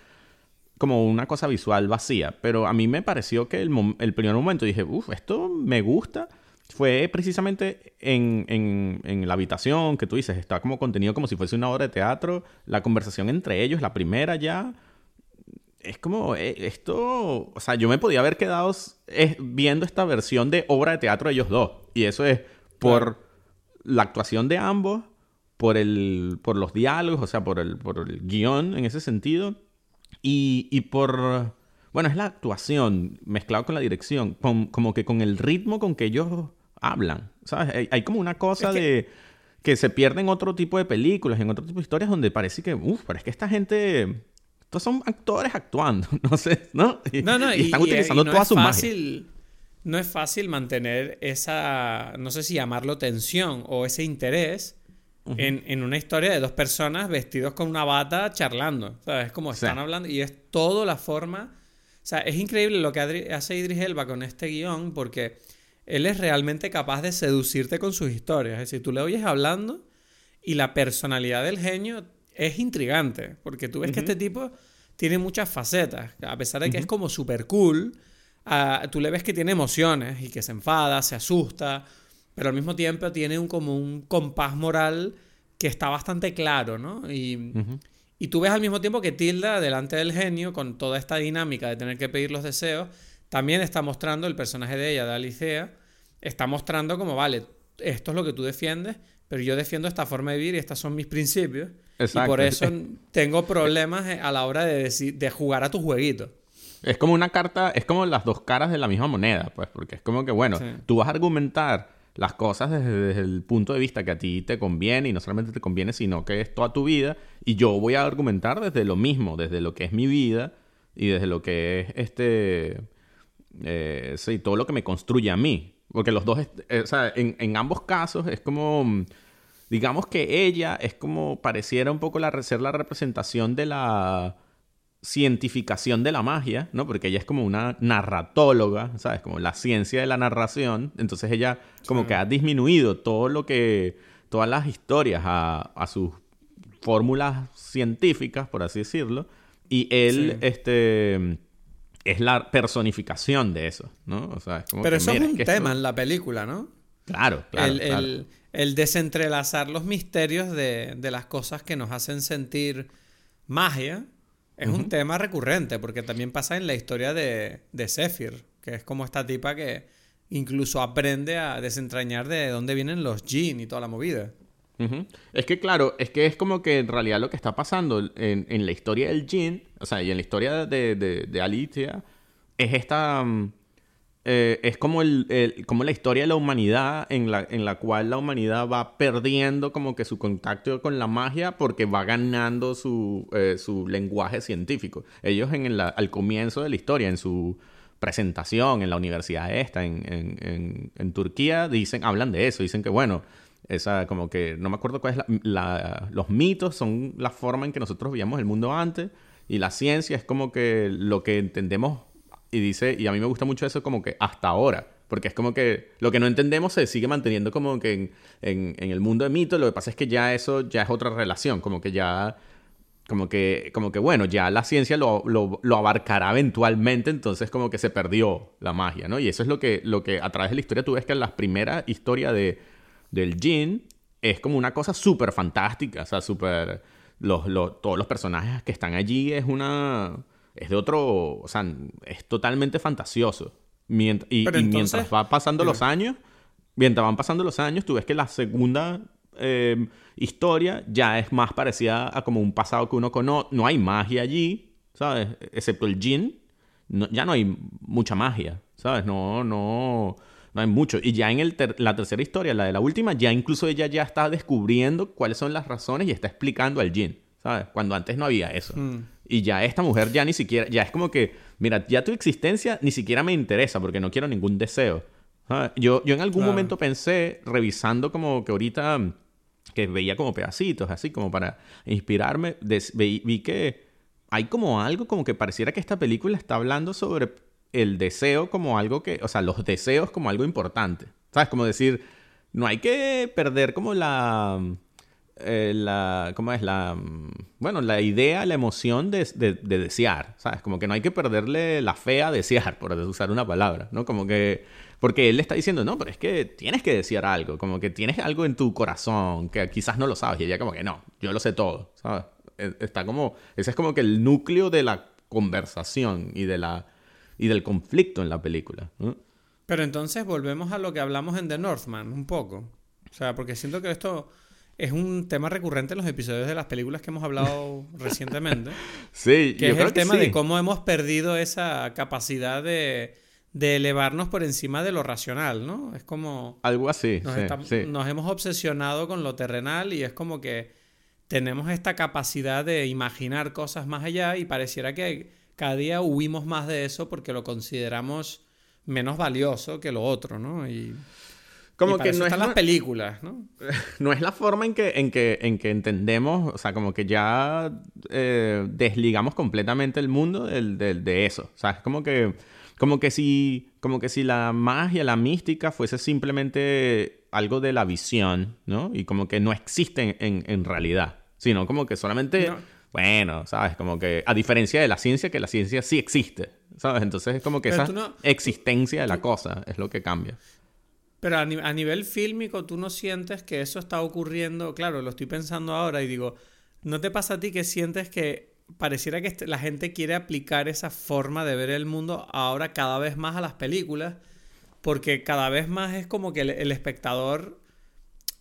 Speaker 2: como una cosa visual vacía. Pero a mí me pareció que el, mom- el primer momento dije, uff, esto me gusta. Fue precisamente en, en, en la habitación que tú dices, está como contenido como si fuese una obra de teatro. La conversación entre ellos, la primera ya es como eh, esto, o sea, yo me podía haber quedado eh, viendo esta versión de obra de teatro de ellos dos. Y eso es por la actuación de ambos, por el por los diálogos, o sea, por el por el guion en ese sentido y, y por bueno, es la actuación mezclado con la dirección, con- como que con el ritmo con que ellos hablan, ¿sabes? Hay, hay como una cosa
Speaker 1: Es que-
Speaker 2: de que se pierde en otro tipo de películas, en otro tipo de historias donde parece que, uff, pero es que esta gente estos son actores actuando, no sé, ¿no? Y,
Speaker 1: No, no,
Speaker 2: y
Speaker 1: y,
Speaker 2: están
Speaker 1: y-
Speaker 2: utilizando
Speaker 1: no
Speaker 2: toda
Speaker 1: es
Speaker 2: su magia.
Speaker 1: fácil, No es fácil mantener esa, no sé si llamarlo tensión o ese interés en, en una historia de dos personas vestidos con una bata charlando. ¿sabes? Es como
Speaker 2: Sí.
Speaker 1: están hablando y es todo la forma. O sea, es increíble lo que Adri- hace Idris Elba con este guion porque él es realmente capaz de seducirte con sus historias. Es decir, tú le oyes hablando y la personalidad del genio es intrigante, porque tú ves que este tipo tiene muchas facetas, a pesar de que es como súper cool, ah, tú le ves que tiene emociones y que se enfada, se asusta, pero al mismo tiempo tiene un, como un compás moral que está bastante claro, ¿no? Y, y tú ves al mismo tiempo que Tilda, delante del genio, con toda esta dinámica de tener que pedir los deseos, también está mostrando el personaje de ella, de Alicea, está mostrando como, vale, esto es lo que tú defiendes, pero yo defiendo esta forma de vivir y estos son mis principios. Y
Speaker 2: Exacto.
Speaker 1: por eso tengo problemas a la hora de, de jugar a tu jueguito.
Speaker 2: Es como una carta, es como las dos caras de la misma moneda, pues, porque es como que, bueno,
Speaker 1: Sí.
Speaker 2: tú vas a argumentar las cosas desde, el punto de vista que a ti te conviene y no solamente te conviene, sino que es toda tu vida. Y yo voy a argumentar desde lo mismo, desde lo que es mi vida y desde lo que es este... Eh, sí, todo lo que me construye a mí. Porque los dos, eh, o sea, en, en, ambos casos es como, digamos que ella es como pareciera un poco la, ser la representación de la cientificación de la magia, ¿no? Porque ella es como una narratóloga, ¿sabes? Como la ciencia de la narración. Entonces ella como que ha disminuido todo lo que, todas las historias a, a sus fórmulas científicas, por así decirlo. Y él, este es la personificación de eso, ¿no? O sea, es como
Speaker 1: Pero eso es un tema en la película, ¿no?
Speaker 2: Claro, claro
Speaker 1: el,
Speaker 2: claro.
Speaker 1: El, el, desentrelazar los misterios de, de, las cosas que nos hacen sentir magia es uh -huh. un tema recurrente, porque también pasa en la historia de, de Zephyr, que es como esta tipa que incluso aprende a desentrañar de dónde vienen los jinn y toda la movida.
Speaker 2: Uh -huh. Es que claro, es que es como que en realidad lo que está pasando en, en la historia del Jin, o sea, y en la historia de, de, de Alicia, es esta... Um, eh, es como, el, como la historia de la humanidad en la, en la cual la humanidad va perdiendo como que su contacto con la magia porque va ganando su, eh, su lenguaje científico. Ellos en el, al comienzo de la historia, en su presentación en la universidad esta, en, en, Turquía, dicen, hablan de eso, dicen que bueno, esa como que no me acuerdo cuál es la, la, los mitos son la forma en que nosotros veíamos el mundo antes y la ciencia es como que lo que entendemos y dice y a mí me gusta mucho eso como que hasta ahora porque es como que lo que no entendemos se sigue manteniendo como que en, el mundo de mitos lo que pasa es que ya eso ya es otra relación como que ya como que, como que bueno, ya la ciencia lo, lo, lo, abarcará eventualmente, entonces como que se perdió la magia, ¿no? Y eso es lo que, lo que a través de la historia tú ves que en la primera historia de, del Jin es como una cosa súper fantástica, o sea, súper... Los, los, todos los personajes que están allí es una... es de otro... o sea, es totalmente fantasioso. Mient y, mientras va pasando los años, mientras van pasando los años, tú ves que la segunda eh, historia ya es más parecida a como un pasado que uno conoce. No hay magia allí, ¿sabes? Excepto el Jin. No, ya no hay mucha magia, ¿sabes? No, no, no hay mucho. Y ya en el ter la tercera historia, la de la última, ya incluso ella ya está descubriendo cuáles son las razones y está explicando al Jin, ¿sabes? Cuando antes no había eso. Mm. Y ya esta mujer ya ni siquiera, ya es como que, mira, ya tu existencia ni siquiera me interesa porque no quiero ningún deseo. ¿sabes? Yo, yo en algún claro. momento pensé, revisando como que ahorita que veía como pedacitos, así como para inspirarme, vi, vi, que hay como algo como que pareciera que esta película está hablando sobre el deseo como algo que, o sea, los deseos como algo importante. ¿Sabes? Como decir, no hay que perder como la... Eh, la ¿Cómo es? La... Bueno, la idea, la emoción de, de, de, desear, ¿sabes? Como que no hay que perderle la fe a desear, por usar una palabra, ¿no? Como que porque él le está diciendo, no, pero es que tienes que desear algo, como que tienes algo en tu corazón que quizás no lo sabes. Y ella como que no, yo lo sé todo, ¿sabes? Está como, ese es como que el núcleo de la conversación y, de la, y del conflicto en la película.
Speaker 1: Pero entonces volvemos a lo que hablamos en The Northman, un poco. O sea, porque siento que esto es un tema recurrente en los episodios de las películas que hemos hablado recientemente.
Speaker 2: Sí,
Speaker 1: que
Speaker 2: yo
Speaker 1: es
Speaker 2: creo
Speaker 1: el
Speaker 2: que
Speaker 1: tema
Speaker 2: sí.
Speaker 1: de cómo hemos perdido esa capacidad de de elevarnos por encima de lo racional, ¿no? Es como...
Speaker 2: Algo así,
Speaker 1: nos,
Speaker 2: sí,
Speaker 1: estamos,
Speaker 2: sí.
Speaker 1: nos hemos obsesionado con lo terrenal y es como que tenemos esta capacidad de imaginar cosas más allá y pareciera que cada día huimos más de eso porque lo consideramos menos valioso que lo otro, ¿no? Y,
Speaker 2: como
Speaker 1: y
Speaker 2: que
Speaker 1: no están
Speaker 2: es
Speaker 1: las películas, ¿no?
Speaker 2: No es la forma en que, en que, en que entendemos, o sea, como que ya eh, desligamos completamente el mundo del, del, de eso. O sea, es como que como que si como que si la magia, la mística fuese simplemente algo de la visión, ¿no? Y como que no existe en, en realidad, sino como que solamente, no. bueno, ¿sabes? Como que a diferencia de la ciencia, que la ciencia sí existe, ¿sabes? Entonces es como que Pero esa no, existencia de la cosa es lo que cambia.
Speaker 1: Pero a, nivel fílmico, tú no sientes que eso está ocurriendo, claro, lo estoy pensando ahora y digo, ¿no te pasa a ti que sientes que pareciera que la gente quiere aplicar esa forma de ver el mundo ahora cada vez más a las películas, porque cada vez más es como que el, el espectador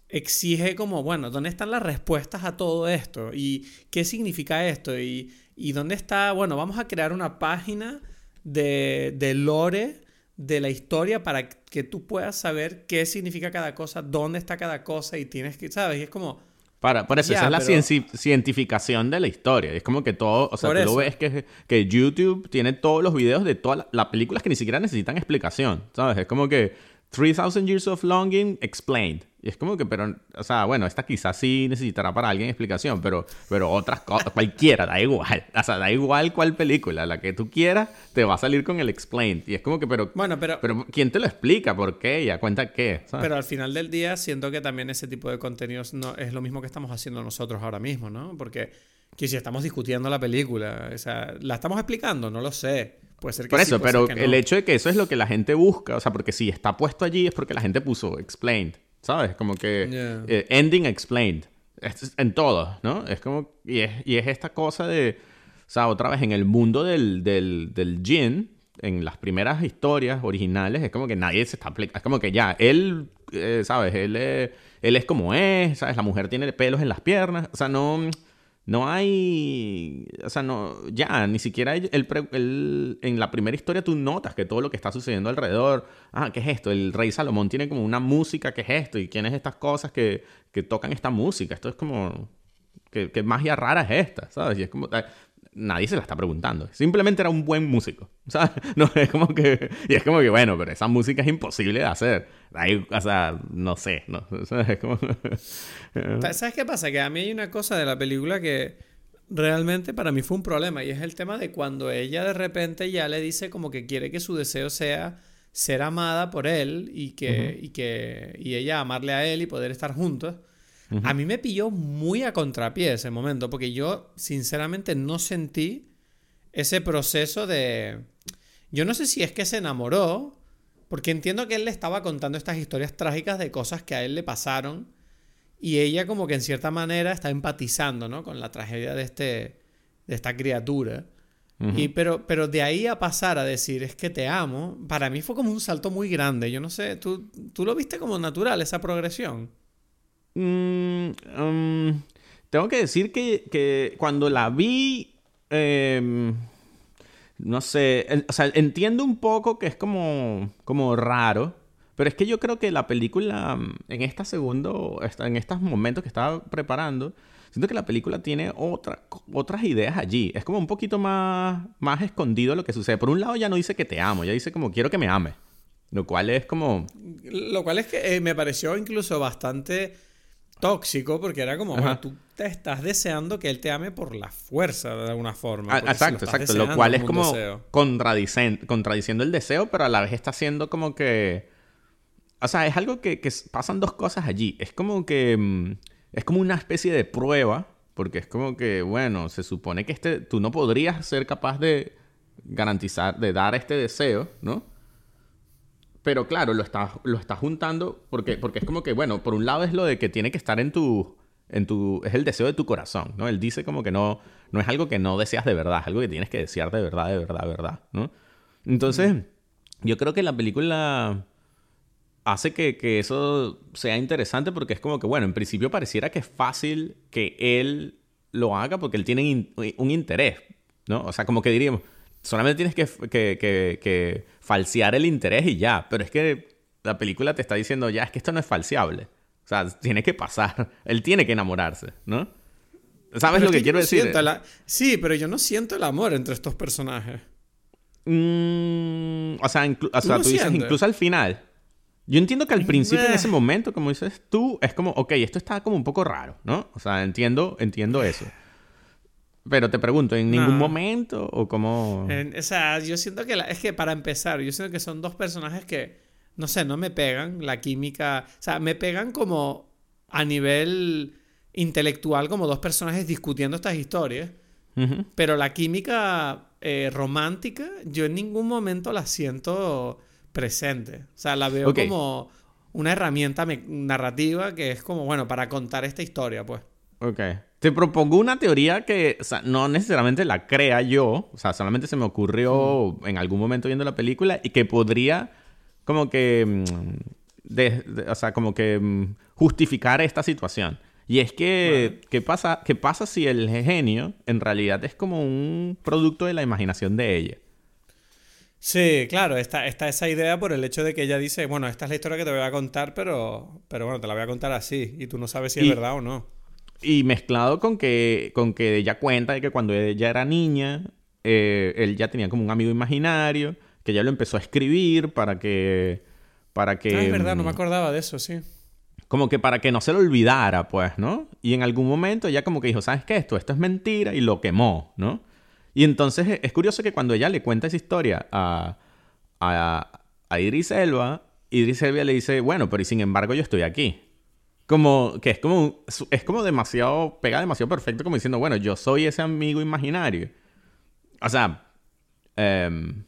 Speaker 1: exige como, bueno, ¿dónde están las respuestas a todo esto? ¿Y qué significa esto? ¿Y, y dónde está, bueno, vamos a crear una página de, de lore de la historia para que tú puedas saber qué significa cada cosa, dónde está cada cosa y tienes que, ¿sabes? Y es como...
Speaker 2: Para, por eso, esa es la cientificación de la historia. Es como que todo, o sea, tú lo ves que, que YouTube tiene todos los videos de todas las películas que ni siquiera necesitan explicación, ¿sabes? Es como que 3000 Years of Longing Explained. Y es como que, pero, o sea, bueno, esta quizás sí necesitará para alguien explicación, pero, pero otras cosas, cualquiera, da igual. O sea, da igual cuál película, la que tú quieras, te va a salir con el explained. Y es como que, pero,
Speaker 1: bueno, pero,
Speaker 2: pero ¿quién te lo explica? ¿Por qué? ¿Ya cuenta qué?
Speaker 1: Pero al final del día siento que también ese tipo de contenidos no es lo mismo que estamos haciendo nosotros ahora mismo, ¿no? Porque que si estamos discutiendo la película, o sea, ¿la estamos explicando? No lo sé. Puede ser que
Speaker 2: Por eso, pero el hecho de que eso es lo que la gente busca, o sea, porque si está puesto allí es porque la gente puso explained, ¿sabes? Como que eh, ending explained. en todo, ¿no? Es como, y es, y es esta cosa de, o sea, otra vez en el mundo del, del, del gin, en las primeras historias originales, es como que nadie se está Es como que ya, él, eh, ¿sabes? Él, él es como es, ¿sabes? La mujer tiene pelos en las piernas, o sea, no no hay, o sea, no, ya, ni siquiera el, el, en la primera historia tú notas que todo lo que está sucediendo alrededor, ah, ¿qué es esto? El rey Salomón tiene como una música, ¿qué es esto? ¿Y quiénes estas cosas que, que tocan esta música? Esto es como, ¿qué, qué magia rara es esta? ¿Sabes? Y es como, nadie se la está preguntando. Simplemente era un buen músico. ¿Sabes? No, es como que. Y es como que, bueno, pero esa música es imposible de hacer. o sea, no sé. No, ¿sabes? Como...
Speaker 1: ¿Sabes qué pasa? Que a mí hay una cosa de la película que realmente para mí fue un problema. Y es el tema de cuando ella de repente ya le dice como que quiere que su deseo sea ser amada por él y que, y que y ella amarle a él y poder estar juntos. A mí me pilló muy a contrapié ese momento, porque yo sinceramente no sentí ese proceso de... Yo no sé si es que se enamoró, porque entiendo que él le estaba contando estas historias trágicas de cosas que a él le pasaron, y ella como que en cierta manera está empatizando, ¿no? Con la tragedia de, este, de esta criatura. y, pero, pero de ahí a pasar a decir es que te amo, para mí fue como un salto muy grande. Yo no sé, ¿tú, tú lo viste como natural esa progresión?
Speaker 2: Mm, um, tengo que decir que, cuando la vi, em, no sé, o sea, entiendo un poco que es como, como raro, pero es que yo creo que la película, mm, en esta segundo, en estos momentos que estaba preparando, siento que la película tiene otra, otras ideas allí. Es como un poquito más, más escondido lo que sucede. Por un lado ya no dice que te amo, ya dice como quiero que me ames. Lo cual es como...
Speaker 1: Lo cual es que eh, me pareció incluso bastante tóxico porque era como, bueno, tú te estás deseando que él te ame por la fuerza de alguna forma.
Speaker 2: Ah, exacto, exacto. Lo cual es como contradiciendo el deseo, pero a la vez está haciendo como que... O sea, es algo que, pasan dos cosas allí. Es como que... Mm, es como una especie de prueba, porque es como que, bueno, se supone que este, tú no podrías ser capaz de garantizar, de dar este deseo, ¿no? Pero claro, lo estás lo está juntando porque, porque es como que, bueno, por un lado es lo de que tiene que estar en tu, en tu... Es el deseo de tu corazón, ¿no? Él dice como que no, no es algo que no deseas de verdad, es algo que tienes que desear de verdad, de verdad, de verdad, ¿no? Entonces, yo creo que la película hace que, que, eso sea interesante porque es como que, bueno, en principio pareciera que es fácil que él lo haga porque él tiene un interés, ¿no? O sea, como que diríamos, solamente tienes que, que, que, falsear el interés y ya. Pero es que la película te está diciendo, ya, es que esto no es falseable. O sea, tiene que pasar. Él tiene que enamorarse, ¿no? ¿Sabes lo que, quiero decir?
Speaker 1: Sí, pero yo no siento el amor entre estos personajes.
Speaker 2: Mm, o sea, o sea tú dices incluso al final. Yo entiendo que al principio, en ese momento, como dices tú, es como, ok, esto está como un poco raro, ¿no? O sea, entiendo, entiendo eso. Pero te pregunto, ¿en ningún momento o cómo...?
Speaker 1: o sea, yo siento que... es que para empezar, yo siento que son dos personajes que, no sé, no me pegan la química... O sea, me pegan como a nivel intelectual, como dos personajes discutiendo estas historias. Pero la química eh, romántica, yo en ningún momento la siento presente. O sea, la veo como una herramienta narrativa que es como, bueno, para contar esta historia, pues.
Speaker 2: Ok. Te propongo una teoría que o sea, no necesariamente la crea yo, o sea, solamente se me ocurrió en algún momento viendo la película y que podría como que, mm, o sea, como que mm, justificar esta situación. Y es que, ¿qué, pasa, ¿qué pasa si el genio en realidad es como un producto de la imaginación de ella?
Speaker 1: Sí, claro, está, está esa idea por el hecho de que ella dice, bueno, esta es la historia que te voy a contar, pero, pero bueno, te la voy a contar así, y tú no sabes si es verdad o no.
Speaker 2: Y mezclado con que, con que ella cuenta de que cuando ella era niña, eh, él ya tenía como un amigo imaginario, que ella lo empezó a escribir para que... Para que
Speaker 1: Ah, es verdad, no me
Speaker 2: mm,
Speaker 1: acordaba de eso, sí.
Speaker 2: como que para que no se lo olvidara, pues, ¿no? Y en algún momento ella como que dijo, ¿sabes qué? Esto, esto es mentira y lo quemó, ¿no? Y entonces eh, es curioso que cuando ella le cuenta esa historia a, a, a Idris Elba, Idris Elba le dice, bueno, pero y sin embargo yo estoy aquí. Como que es como, es como demasiado, pega demasiado perfecto como diciendo, bueno, yo soy ese amigo imaginario. O sea, em,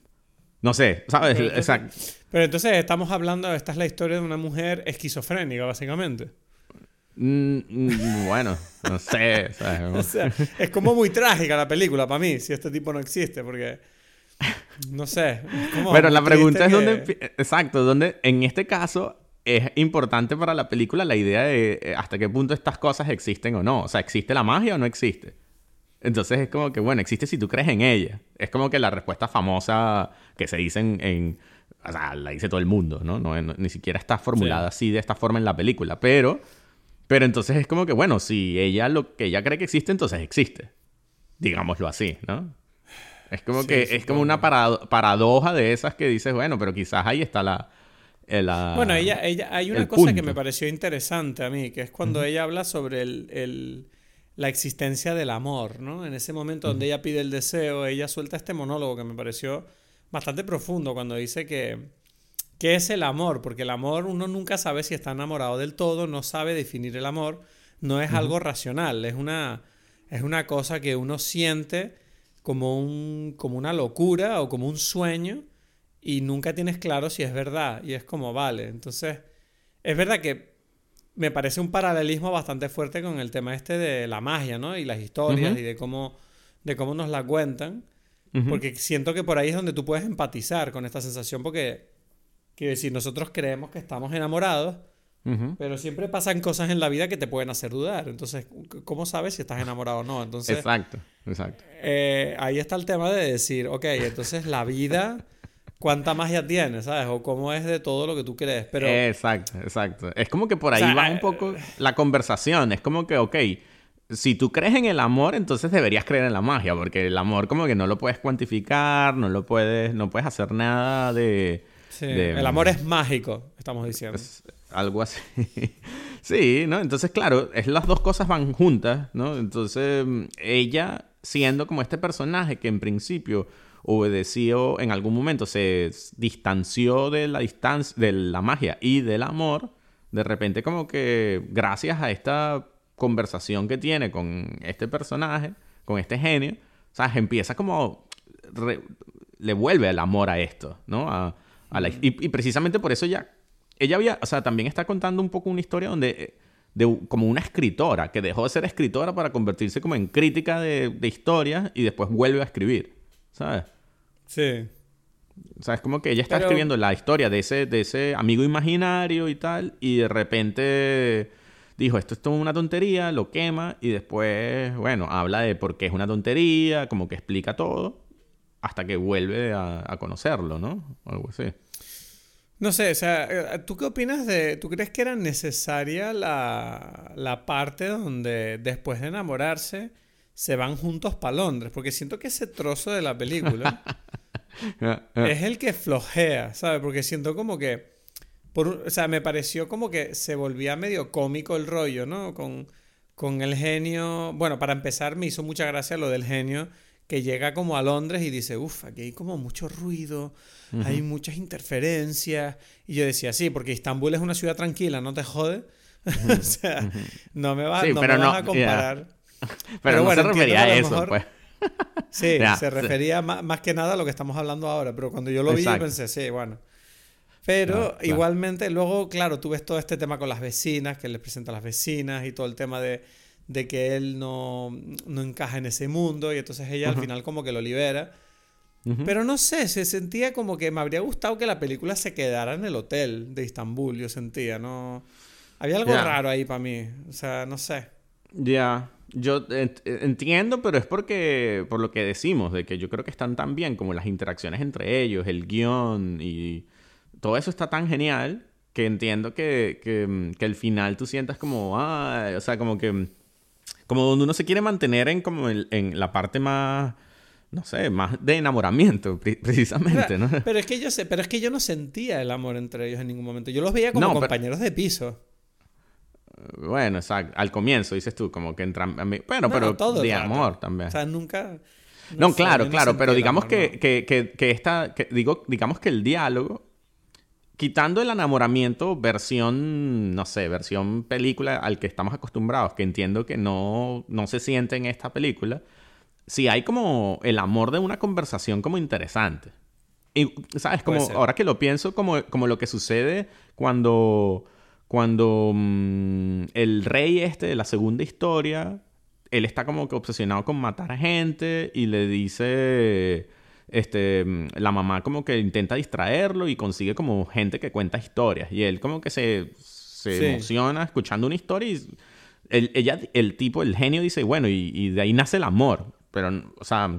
Speaker 2: no sé, ¿sabes?
Speaker 1: Pero entonces-
Speaker 2: Exacto.
Speaker 1: Pero entonces estamos hablando, esta es la historia de una mujer esquizofrénica, básicamente.
Speaker 2: Mm, mm, bueno, no sé, ¿sabes?
Speaker 1: O sea, es como muy trágica la película para mí, si este tipo no existe, porque... No sé.
Speaker 2: Pero la pregunta es dónde,
Speaker 1: que-
Speaker 2: empie- exacto, dónde en este caso es importante para la película la idea de eh, hasta qué punto estas cosas existen o no. O sea, ¿existe la magia o no existe? Entonces es como que, bueno, existe si tú crees en ella. Es como que la respuesta famosa que se dice en... en- o sea, la dice todo el mundo, ¿no? No- no- ni siquiera está formulada así de esta forma en la película. Pero, pero entonces es como que, bueno, si ella lo que ella cree que existe, entonces existe. Digámoslo así, ¿no? Es como
Speaker 1: Sí,
Speaker 2: que es como una parado- paradoja de esas que dices, bueno, pero quizás ahí está la... la-
Speaker 1: Bueno, ella, ella, hay una cosa que me pareció interesante a mí, que es cuando ella habla sobre el, el- la existencia del amor, ¿no? En ese momento donde ella pide el deseo, ella suelta este monólogo que me pareció bastante profundo cuando dice que ¿qué es el amor? Porque el amor uno nunca sabe si está enamorado del todo, no sabe definir el amor, no es algo racional, es una, es una cosa que uno siente como, un, como una locura o como un sueño y nunca tienes claro si es verdad. Y es como, vale. Entonces, es verdad que me parece un paralelismo bastante fuerte con el tema este de la magia, ¿no? Y las historias y de cómo, de cómo nos la cuentan. Porque siento que por ahí es donde tú puedes empatizar con esta sensación porque, quiero decir, nosotros creemos que estamos enamorados, pero siempre pasan cosas en la vida que te pueden hacer dudar. Entonces, ¿cómo sabes si estás enamorado o no? Entonces,
Speaker 2: Exacto, exacto.
Speaker 1: eh, ahí está el tema de decir, ok, entonces la vida, ¿cuánta magia tiene? ¿Sabes? O cómo es de todo lo que tú crees. Pero
Speaker 2: Exacto, exacto. Es como que por ahí
Speaker 1: O sea,
Speaker 2: va
Speaker 1: eh,
Speaker 2: un poco la conversación. Es como que, ok, si tú crees en el amor, entonces deberías creer en la magia, porque el amor como que no lo puedes cuantificar, no lo puedes, no puedes hacer nada de...
Speaker 1: sí,
Speaker 2: de-
Speaker 1: el amor es mágico, estamos diciendo.
Speaker 2: es algo así. sí, ¿no? Entonces, claro, es las dos cosas van juntas, ¿no? Entonces, ella siendo como este personaje que en principio obedeció, en algún momento se distanció de la distancia, de la magia y del amor, de repente como que gracias a esta conversación que tiene con este personaje, con este genio, ¿sabes? Empieza como... re- le vuelve el amor a esto, ¿no? A, a la- y, y precisamente por eso ya... Ella había... O sea, también está contando un poco una historia donde... eh, De, como una escritora, que dejó de ser escritora para convertirse como en crítica de, de historias y después vuelve a escribir, ¿sabes?
Speaker 1: Sí.
Speaker 2: O sea, es como que ella está
Speaker 1: Pero-
Speaker 2: escribiendo la historia de ese, de ese amigo imaginario y tal, y de repente dijo, esto es toda una tontería, lo quema, y después, bueno, habla de por qué es una tontería, como que explica todo, hasta que vuelve a, a conocerlo, ¿no? O algo así.
Speaker 1: No sé, o sea, eh, ¿tú qué opinas de... ¿Tú crees que era necesaria la, la parte donde después de enamorarse se van juntos para Londres? Porque siento que ese trozo de la película es el que flojea, ¿sabes? Porque siento como que... Por, o sea, me pareció como que se volvía medio cómico el rollo, ¿no? Con, con el genio... Bueno, para empezar me hizo mucha gracia lo del genio que llega como a Londres y dice, uff, aquí hay como mucho ruido, hay muchas interferencias. Y yo decía, sí, porque Istambul es una ciudad tranquila, no te jode. o sea, no me, va,
Speaker 2: Sí,
Speaker 1: no
Speaker 2: pero
Speaker 1: me
Speaker 2: no,
Speaker 1: vas a comparar.
Speaker 2: Pero,
Speaker 1: Pero
Speaker 2: no
Speaker 1: bueno,
Speaker 2: se refería a eso,
Speaker 1: mejor-
Speaker 2: pues.
Speaker 1: Sí, se
Speaker 2: sí.
Speaker 1: refería ma- más, que nada a lo que estamos hablando ahora, pero cuando yo lo vi yo pensé, sí, bueno. Pero
Speaker 2: claro.
Speaker 1: igualmente luego, claro, tú ves todo este tema con las vecinas, que les presenta a las vecinas y todo el tema de, de que él no, no encaja en ese mundo y entonces ella al
Speaker 2: Ujú.
Speaker 1: final como que lo libera.
Speaker 2: Ujú.
Speaker 1: Pero no sé, se sentía como que me habría gustado que la película se quedara en el hotel de Istambul, yo sentía, ¿no? Había algo
Speaker 2: Ya.
Speaker 1: raro ahí para mí, o sea, no sé.
Speaker 2: Ya. Yo entiendo, pero es porque, por lo que decimos, de que yo creo que están tan bien como las interacciones entre ellos, el guion y todo eso está tan genial que entiendo que, que, que el final tú sientas como, ah, o sea, como que, como donde uno se quiere mantener en como en la parte más no sé, más de enamoramiento, precisamente, ¿no?
Speaker 1: Pero es que yo sé, pero es que yo no sentía el amor entre ellos en ningún momento. Yo los veía como compañeros de piso.
Speaker 2: Bueno, exacto. Al comienzo, dices tú, como que entran... Bueno, pero de amor también.
Speaker 1: O sea, nunca...
Speaker 2: No, claro, claro, pero digamos que, que, que, que, esta... digo, digamos que el diálogo, quitando el enamoramiento versión, no sé, versión película al que estamos acostumbrados, que entiendo que no, no se siente en esta película, sí hay como el amor de una conversación como interesante. Y, ¿sabes? Como ahora que lo pienso, como, como lo que sucede cuando cuando mm, el rey este de la segunda historia, él está como que obsesionado con matar gente y le dice, este, mm, la mamá como que intenta distraerlo y consigue como gente que cuenta historias. Y él como que se, se emociona escuchando una historia y el, ella, el tipo, el genio dice, bueno, y, de ahí nace el amor. Pero, o sea,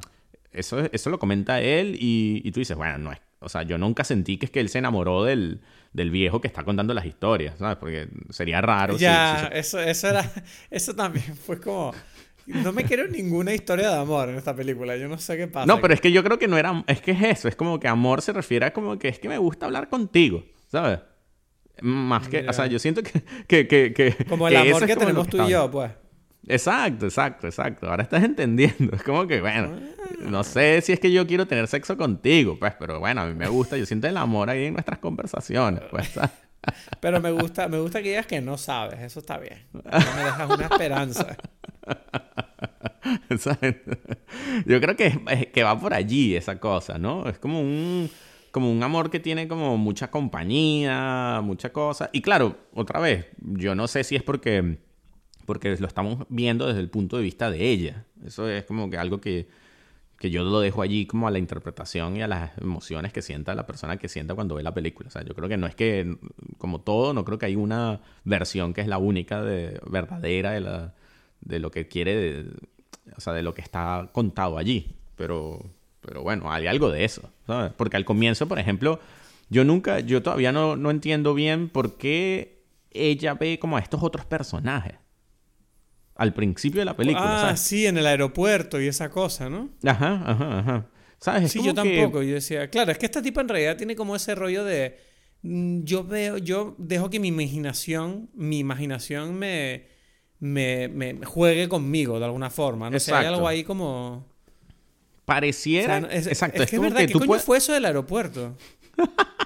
Speaker 2: eso, eso lo comenta él y, y tú dices, bueno, no es o sea, yo nunca sentí que es que él se enamoró del, del viejo que está contando las historias, ¿sabes? Porque sería raro.
Speaker 1: Ya, Eso, eso era. Eso también fue como. No me quiero ninguna historia de amor en esta película. Yo no sé qué pasa.
Speaker 2: No, pero es que yo creo que no era. Es que es eso. Es como que amor se refiere a como que es que me gusta hablar contigo, ¿sabes? Más que. O sea, yo siento que. que, que,
Speaker 1: como el amor que tenemos tú y yo, pues.
Speaker 2: Exacto, exacto, exacto. Ahora estás entendiendo. Es como que, bueno, no sé si es que yo quiero tener sexo contigo, pues, pero bueno, a mí me gusta. Yo siento el amor ahí en nuestras conversaciones, pues.
Speaker 1: Pero me gusta, me gusta que digas que no sabes. Eso está bien. No me dejas una esperanza.
Speaker 2: Yo creo que, que va por allí esa cosa, ¿no? Es como un como un amor que tiene como mucha compañía, mucha cosa. Y claro, otra vez, yo no sé si es porque porque lo estamos viendo desde el punto de vista de ella. Eso es como que algo que, que yo lo dejo allí como a la interpretación y a las emociones que sienta la persona que sienta cuando ve la película. O sea, yo creo que no es que, como todo, no creo que hay una versión que es la única de, verdadera de, la, de lo que quiere, o sea, de lo que está contado allí. Pero, pero bueno, hay algo de eso, ¿sabes? Porque al comienzo, por ejemplo, yo nunca, yo todavía no, no entiendo bien por qué ella ve como a estos otros personajes al principio de la película.
Speaker 1: Ah, sí, en el aeropuerto y esa cosa, ¿no?
Speaker 2: Ajá, ajá, ajá. ¿Sabes?
Speaker 1: sí, yo tampoco. Yo decía, claro, es que esta tipa en realidad tiene como ese rollo de. Mm, yo veo, yo dejo que mi imaginación, mi imaginación me, me, juegue conmigo de alguna forma. No sé, hay algo ahí como.
Speaker 2: Pareciera. exacto.
Speaker 1: Es, que es verdad, ¿qué coño fue eso del aeropuerto?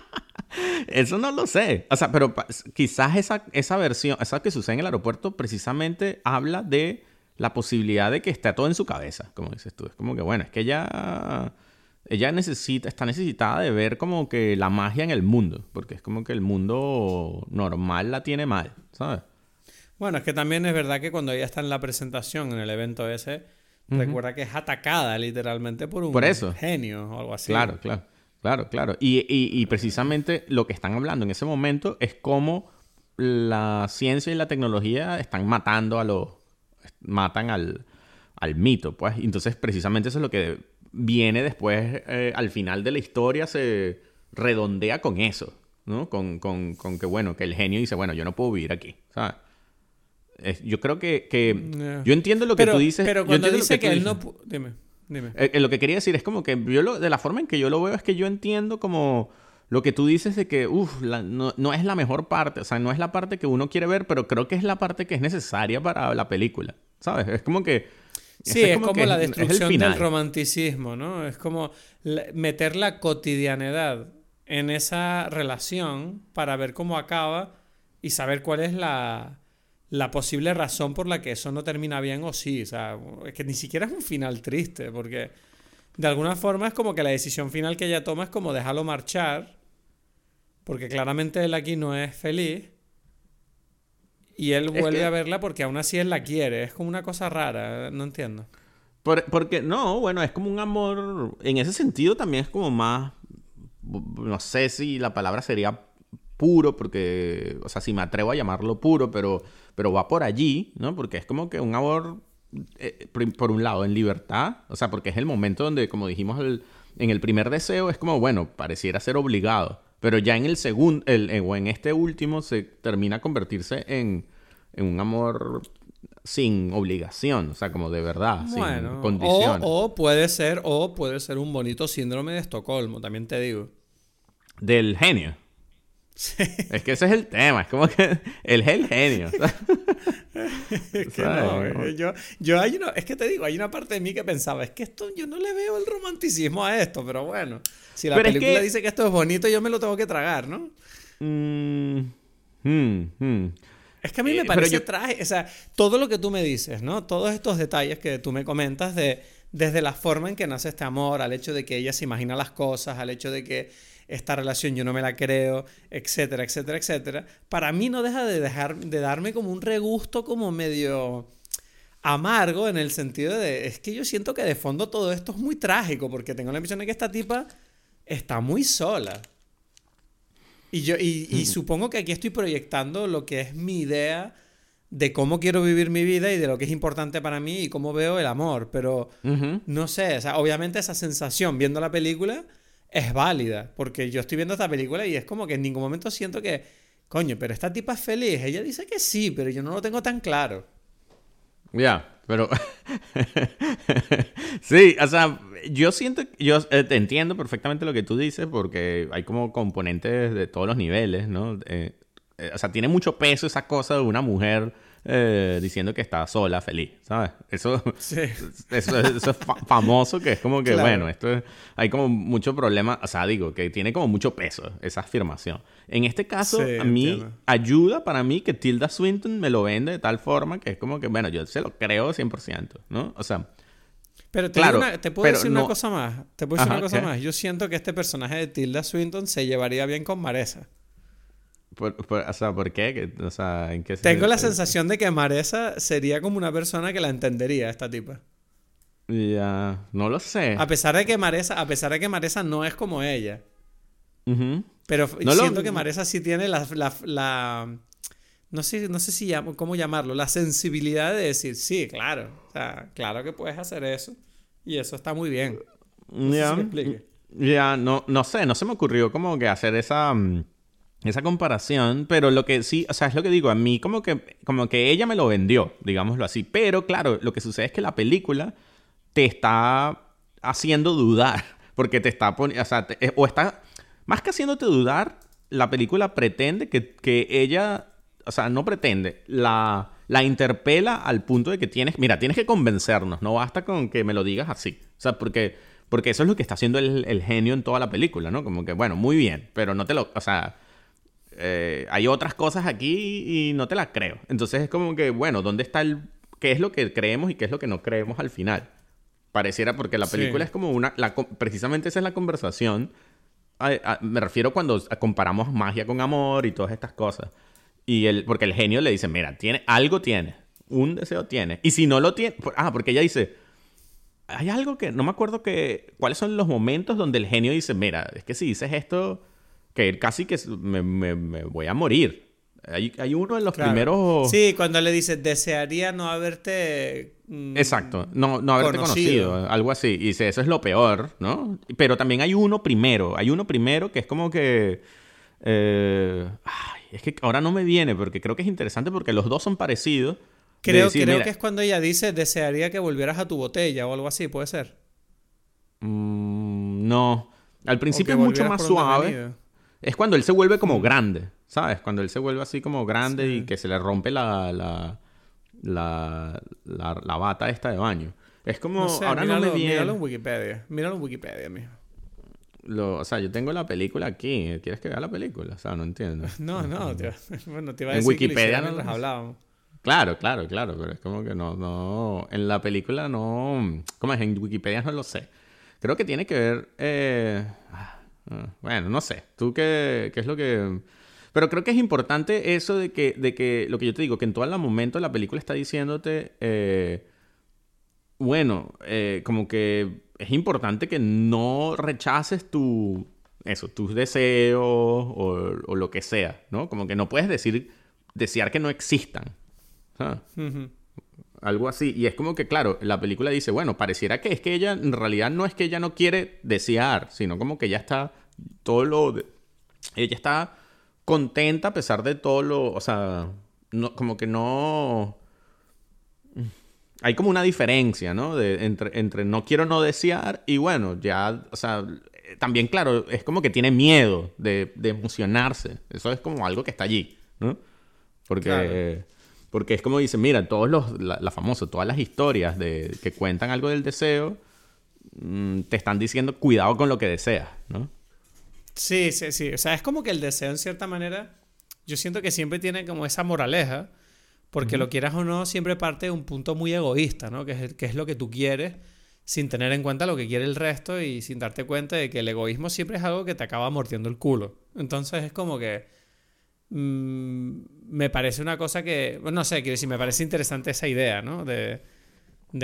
Speaker 2: Eso no lo sé. O sea, pero quizás esa, esa versión, esa que sucede en el aeropuerto, precisamente habla de la posibilidad de que esté todo en su cabeza, como dices tú. Es como que, bueno, es que ella, ella necesita, está necesitada de ver como que la magia en el mundo, porque es como que el mundo normal la tiene mal, ¿sabes?
Speaker 1: Bueno, es que también es verdad que cuando ella está en la presentación, en el evento ese, recuerda que es atacada literalmente por un
Speaker 2: por eso.
Speaker 1: genio o algo así.
Speaker 2: Claro, claro. Claro, claro. Y, precisamente lo que están hablando en ese momento es cómo la ciencia y la tecnología están matando a los... matan al, al mito, pues. Entonces, precisamente eso es lo que viene después, eh, al final de la historia, se redondea con eso, ¿no? Con, con, con, que, bueno, que el genio dice, bueno, yo no puedo vivir aquí, ¿sabes? yo creo que... que Yo entiendo lo que tú dices.
Speaker 1: Pero cuando dice que, él no... Dime.
Speaker 2: Dime. Eh, eh, lo que quería decir es como que yo lo, de la forma en que yo lo veo es que yo entiendo como lo que tú dices de que, uff, no, es la mejor parte, o sea, no es la parte que uno quiere ver, pero creo que es la parte que es necesaria para la película, ¿sabes? Es como que...
Speaker 1: Sí, es como, la destrucción del romanticismo, ¿no? Es como meter la cotidianidad en esa relación para ver cómo acaba y saber cuál es la, la posible razón por la que eso no termina bien o sí. O sea, es que ni siquiera es un final triste, porque de alguna forma es como que la decisión final que ella toma es como dejarlo marchar, porque claramente él aquí no es feliz. Y él vuelve a verla porque aún así él la quiere. Es como una cosa rara, no entiendo.
Speaker 2: porque, no, bueno, es como un amor. En ese sentido también es como más. No sé si la palabra sería puro, porque. O sea, si me atrevo a llamarlo puro, pero pero va por allí, ¿no? Porque es como que un amor eh, por un lado, en libertad, o sea, porque es el momento donde, como dijimos en el primer deseo, es como, bueno, pareciera ser obligado, pero ya en el segundo, o en este último, se termina a convertirse en, en un amor sin obligación, o sea, como de verdad, sin condiciones.
Speaker 1: O, puede ser, o puede ser un bonito síndrome de Estocolmo, también te digo.
Speaker 2: Del genio. Es que ese es el tema, es como que él es el genio.
Speaker 1: es que no, yo, yo hay es que te digo, hay una parte de mí que pensaba, es que esto, yo no le veo el romanticismo a esto, pero bueno, si la película dice que esto es bonito, yo me lo tengo que tragar, ¿no?
Speaker 2: Mm, hmm, hmm.
Speaker 1: Es que a mí me eh, parece traje, o sea, todo lo que tú me dices, ¿no? Todos estos detalles que tú me comentas de desde la forma en que nace este amor, al hecho de que ella se imagina las cosas, al hecho de que esta relación yo no me la creo, etcétera, etcétera, etcétera, para mí no deja de dejar de darme como un regusto como medio amargo en el sentido de es que yo siento que de fondo todo esto es muy trágico porque tengo la impresión de que esta tipa está muy sola. Y, yo, y, supongo que aquí estoy proyectando lo que es mi idea de cómo quiero vivir mi vida y de lo que es importante para mí y cómo veo el amor. Pero no sé, o sea, obviamente esa sensación viendo la película es válida, porque yo estoy viendo esta película y es como que en ningún momento siento que, coño, pero esta tipa es feliz. Ella dice que sí, pero yo no lo tengo tan claro.
Speaker 2: Ya, pero... sí, o sea, yo siento, yo eh, te entiendo perfectamente lo que tú dices porque hay como componentes de todos los niveles, ¿no? Eh, eh, o sea, tiene mucho peso esa cosa de una mujer diciendo que está sola, feliz, ¿sabes? Eso, eso, es famoso, que es como que, bueno, esto hay como mucho problema, o sea, digo, que tiene como mucho peso esa afirmación. En este caso, a mí ayuda para mí que Tilda Swinton me lo vende de tal forma que es como que, bueno, yo se lo creo 100%, ¿no? O sea,
Speaker 1: pero te, claro, te puedo decir una cosa más. Te puedo decir una cosa más. Yo siento que este personaje de Tilda Swinton se llevaría bien con Maresa.
Speaker 2: O sea, ¿por qué? O sea, ¿en qué
Speaker 1: Tengo la sensación de que Maresa sería como una persona que la entendería, esta tipa.
Speaker 2: Ya, no lo sé.
Speaker 1: A pesar de que Maresa, a pesar de que Maresa no es como ella. Pero siento que Maresa sí tiene la, no sé, no sé si cómo llamarlo, la sensibilidad de decir, sí, claro, o sea, claro que puedes hacer eso y eso está muy bien.
Speaker 2: ya, no, no sé, no se me ocurrió como que hacer esa, mm, esa comparación, pero lo que sí, o sea, es lo que digo, a mí como que, como que ella me lo vendió, digámoslo así, pero claro, lo que sucede es que la película te está haciendo dudar, porque te está poniendo, o sea, eh, o está, más que haciéndote dudar, la película pretende que, que ella o sea, no pretende, la, la interpela al punto de que tienes, mira, tienes que convencernos, no basta con que me lo digas así. O sea, porque, porque eso es lo que está haciendo el, genio en toda la película, ¿no? Como que, bueno, muy bien, pero no te lo, o sea, eh, hay otras cosas aquí y no te las creo. Entonces es como que, bueno, ¿dónde está el, qué es lo que creemos y qué es lo que no creemos al final? Pareciera, porque la película es como una, la, precisamente esa es la conversación. me refiero cuando comparamos magia con amor y todas estas cosas. Y él, porque el genio le dice, mira, tiene, algo tiene, un deseo tiene. Y si no lo tiene, ah, porque ella dice, hay algo que, no me acuerdo que, cuáles son los momentos donde el genio dice, mira, es que si dices esto, que casi que me, voy a morir. Hay, hay uno en los primeros...
Speaker 1: Sí, cuando le dice, desearía no haberte...
Speaker 2: Mm, Exacto, no, no haberte conocido. algo así. Y dice, eso es lo peor, ¿no? Pero también hay uno primero, hay uno primero que es como que... Eh, es que ahora no me viene, porque creo que es interesante porque los dos son parecidos.
Speaker 1: Creo, creo que es cuando ella dice, desearía que volvieras a tu botella o algo así, ¿puede ser?
Speaker 2: Mm, no. Al principio es mucho más suave. Es cuando él se vuelve como mm. grande, ¿sabes? Cuando él se vuelve así como grande y que se le rompe la, la, la, la, bata esta de baño. Es como, ahora no me viene.
Speaker 1: Míralo en Wikipedia. Míralo en Wikipedia, mijo
Speaker 2: o sea, yo tengo la película aquí. ¿Quieres que vea la película? O sea, no entiendo.
Speaker 1: No, no, tío. bueno, te iba a decir en Wikipedia que no hablábamos.
Speaker 2: Claro, claro, claro, pero es como que no, no, en la película no, ¿cómo es? En Wikipedia no lo sé. Creo que tiene que ver, eh... Ah, bueno, no sé, tú qué, qué es lo que... Pero creo que es importante eso de que, de que, lo que yo te digo, que en todo el momento la película está diciéndote, eh, bueno, eh, como que es importante que no rechaces tu, eso, tus deseos o, lo que sea, ¿no? Como que no puedes decir, desear que no existan. Algo así. Y es como que, claro, la película dice, bueno, pareciera que es que ella, en realidad no es que ella no quiere desear, sino como que ya está todo lo... ella está contenta a pesar de todo lo... O sea, no, como que no... Hay como una diferencia, ¿no? De, entre, entre no quiero no desear y bueno, ya, o sea, también, claro, es como que tiene miedo de, de emocionarse. Eso es como algo que está allí, ¿no? Porque, porque es como dicen, mira, todos los, la, la famosa, todas las historias de, que cuentan algo del deseo, mm, te están diciendo cuidado con lo que deseas, ¿no?
Speaker 1: Sí, sí, sí. O sea, es como que el deseo, en cierta manera, yo siento que siempre tiene como esa moraleja, porque lo quieras o no, siempre parte de un punto muy egoísta, ¿no? Que es, que es lo que tú quieres, sin tener en cuenta lo que quiere el resto y sin darte cuenta de que el egoísmo siempre es algo que te acaba mordiendo el culo. Entonces es como que Mm, me parece una cosa que, no sé, quiero decir, me parece interesante esa idea, ¿no? De,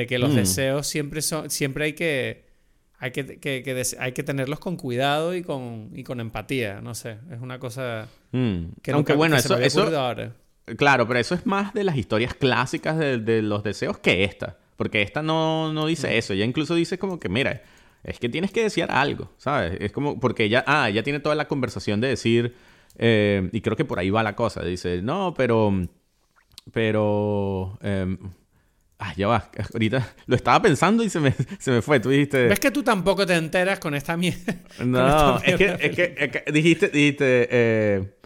Speaker 1: que los mm. deseos siempre son, siempre hay que, hay que, hay que tenerlos con cuidado y con, y con empatía, no sé, es una cosa
Speaker 2: mm. que Aunque bueno, eso, ahora. Claro, pero eso es más de las historias clásicas de, los deseos que esta, porque esta no, no dice eso, ella incluso dice como que, mira, es que tienes que desear algo, ¿sabes? Es como, porque ella, ah, ella tiene toda la conversación de decir eh, y creo que por ahí va la cosa. Dice, no, pero... Pero... Eh, ah, ya va. Ahorita lo estaba pensando y se me, se me fue. Tú dijiste...
Speaker 1: ¿Ves que tú tampoco te enteras con esta mierda?
Speaker 2: No, es, que, es, que, dijiste... dijiste eh,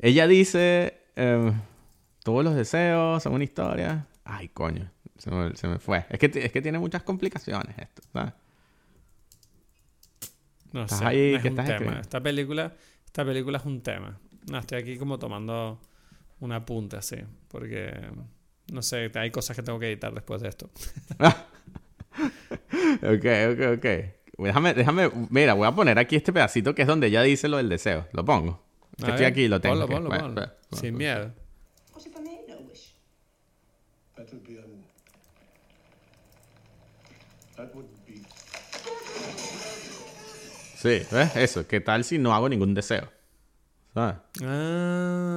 Speaker 2: ella dice... Em, todos los deseos son una historia. Ay, coño. Se me, se me, fue. Es que, es que tiene muchas complicaciones esto, ¿sabes?
Speaker 1: No sé. Ahí, es un tema. Esta película esta película es un tema. No, estoy aquí como tomando una apunte así, porque no sé, hay cosas que tengo que editar después de esto.
Speaker 2: ok, ok, ok. Déjame, déjame, mira, voy a poner aquí este pedacito que es donde ella dice lo del deseo. Lo pongo. Que estoy aquí y lo tengo.
Speaker 1: Ponlo, ponlo, ponlo. Sin miedo.
Speaker 2: Sí, ¿ves? Eso. ¿Qué tal si no hago ningún deseo?
Speaker 1: ¿Sabes? Ah.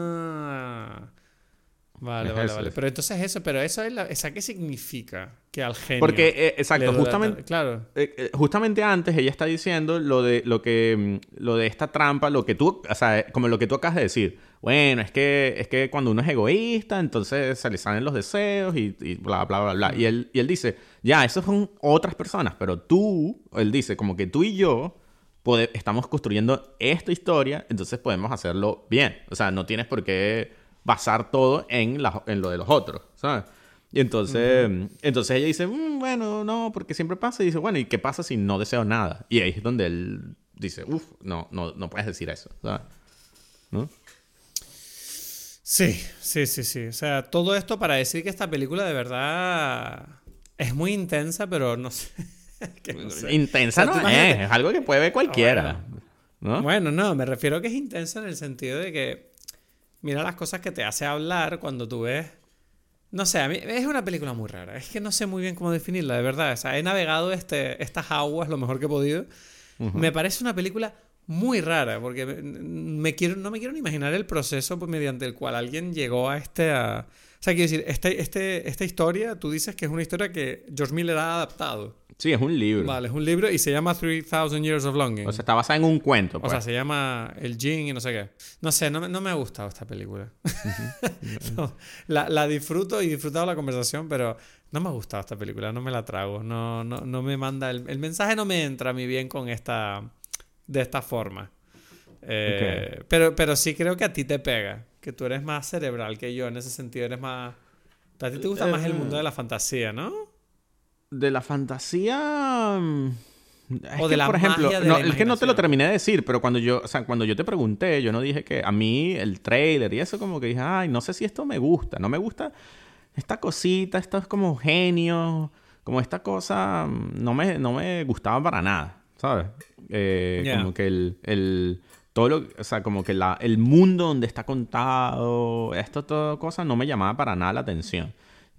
Speaker 1: Vale, vale, vale. Pero entonces eso, pero eso es la, ¿esa qué significa? Que al genio.
Speaker 2: Porque, eh, exacto, justamente. Claro. Eh, eh, justamente antes ella está diciendo lo de lo que. Mm, lo de esta trampa, lo que tú. O sea, como lo que tú acabas de decir. Bueno, es que, es que cuando uno es egoísta, entonces se le salen los deseos y, y bla, bla, bla, bla. Y él, y él dice, ya, esos son otras personas, pero tú, él dice, como que tú y yo estamos construyendo esta historia, entonces podemos hacerlo bien. O sea, no tienes por qué basar todo en, en lo de los otros, ¿sabes? Y entonces, entonces ella dice, mm, bueno, no, porque siempre pasa. Y dice, bueno, ¿y qué pasa si no deseo nada? Y ahí es donde él dice, uff, no, no, no puedes decir eso, ¿sabes? ¿No?
Speaker 1: Sí, sí, sí, sí. O sea, todo esto para decir que esta película de verdad es muy intensa, pero no sé.
Speaker 2: Intensa no es, es algo que puede ver cualquiera.
Speaker 1: Bueno. ¿no? bueno, no, me refiero a que es intensa en el sentido de que mira las cosas que te hace hablar cuando tú ves. No sé, a mí es una película muy rara. Es que no sé muy bien cómo definirla, de verdad. O sea, he navegado este, estas aguas lo mejor que he podido. Me parece una película muy rara, porque me quiero, no me quiero ni imaginar el proceso mediante el cual alguien llegó a este... A... O sea, quiero decir, este, este, esta historia, tú dices que es una historia que George Miller ha adaptado.
Speaker 2: Sí, es un libro.
Speaker 1: Vale, es un libro y se llama 3000 Years of Longing.
Speaker 2: O sea, está basada en un cuento.
Speaker 1: Pues. O sea, se llama El Jin y no sé qué. No sé, no, no me ha gustado esta película. la, la, disfruto y he disfrutado la conversación, pero no me ha gustado esta película, no me la trago. No, no, no me manda. El, el mensaje no me entra a mí bien con esta. de esta forma. Eh, pero, pero sí creo que a ti te pega. Que tú eres más cerebral que yo en ese sentido. Eres más. A ti te gusta más el mundo de la fantasía, ¿no?
Speaker 2: De la fantasía. Mm, o de la por ejemplo, no, es que no te lo terminé de decir, pero cuando yo, o sea, cuando yo te pregunté, yo no dije que a mí el trailer y eso como que dije, ay, no sé si esto me gusta, no me gusta esta cosita, esto es como genio, como esta cosa, mm, no me, no me gustaba para nada, ¿sabes? Eh, como que el, el, todo lo, o sea, como que la, el mundo donde está contado, esto, todo cosa, no me llamaba para nada la atención.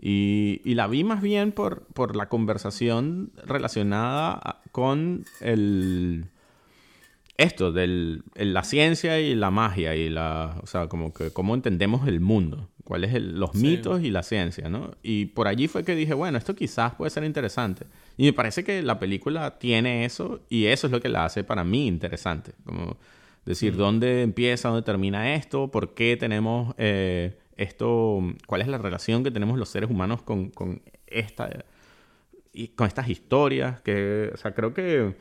Speaker 2: Y, la vi más bien por, por la conversación relacionada con el esto de la ciencia y la magia y la o sea como que cómo entendemos el mundo cuáles son los mitos y la ciencia, ¿no? Y por allí fue que dije, bueno, esto quizás puede ser interesante. Y me parece que la película tiene eso y eso es lo que la hace para mí interesante. Como decir, ¿dónde empieza, dónde termina esto? ¿Por qué tenemos eh, esto? ¿Cuál es la relación que tenemos los seres humanos con, con esta y con estas historias? Que, o sea, creo que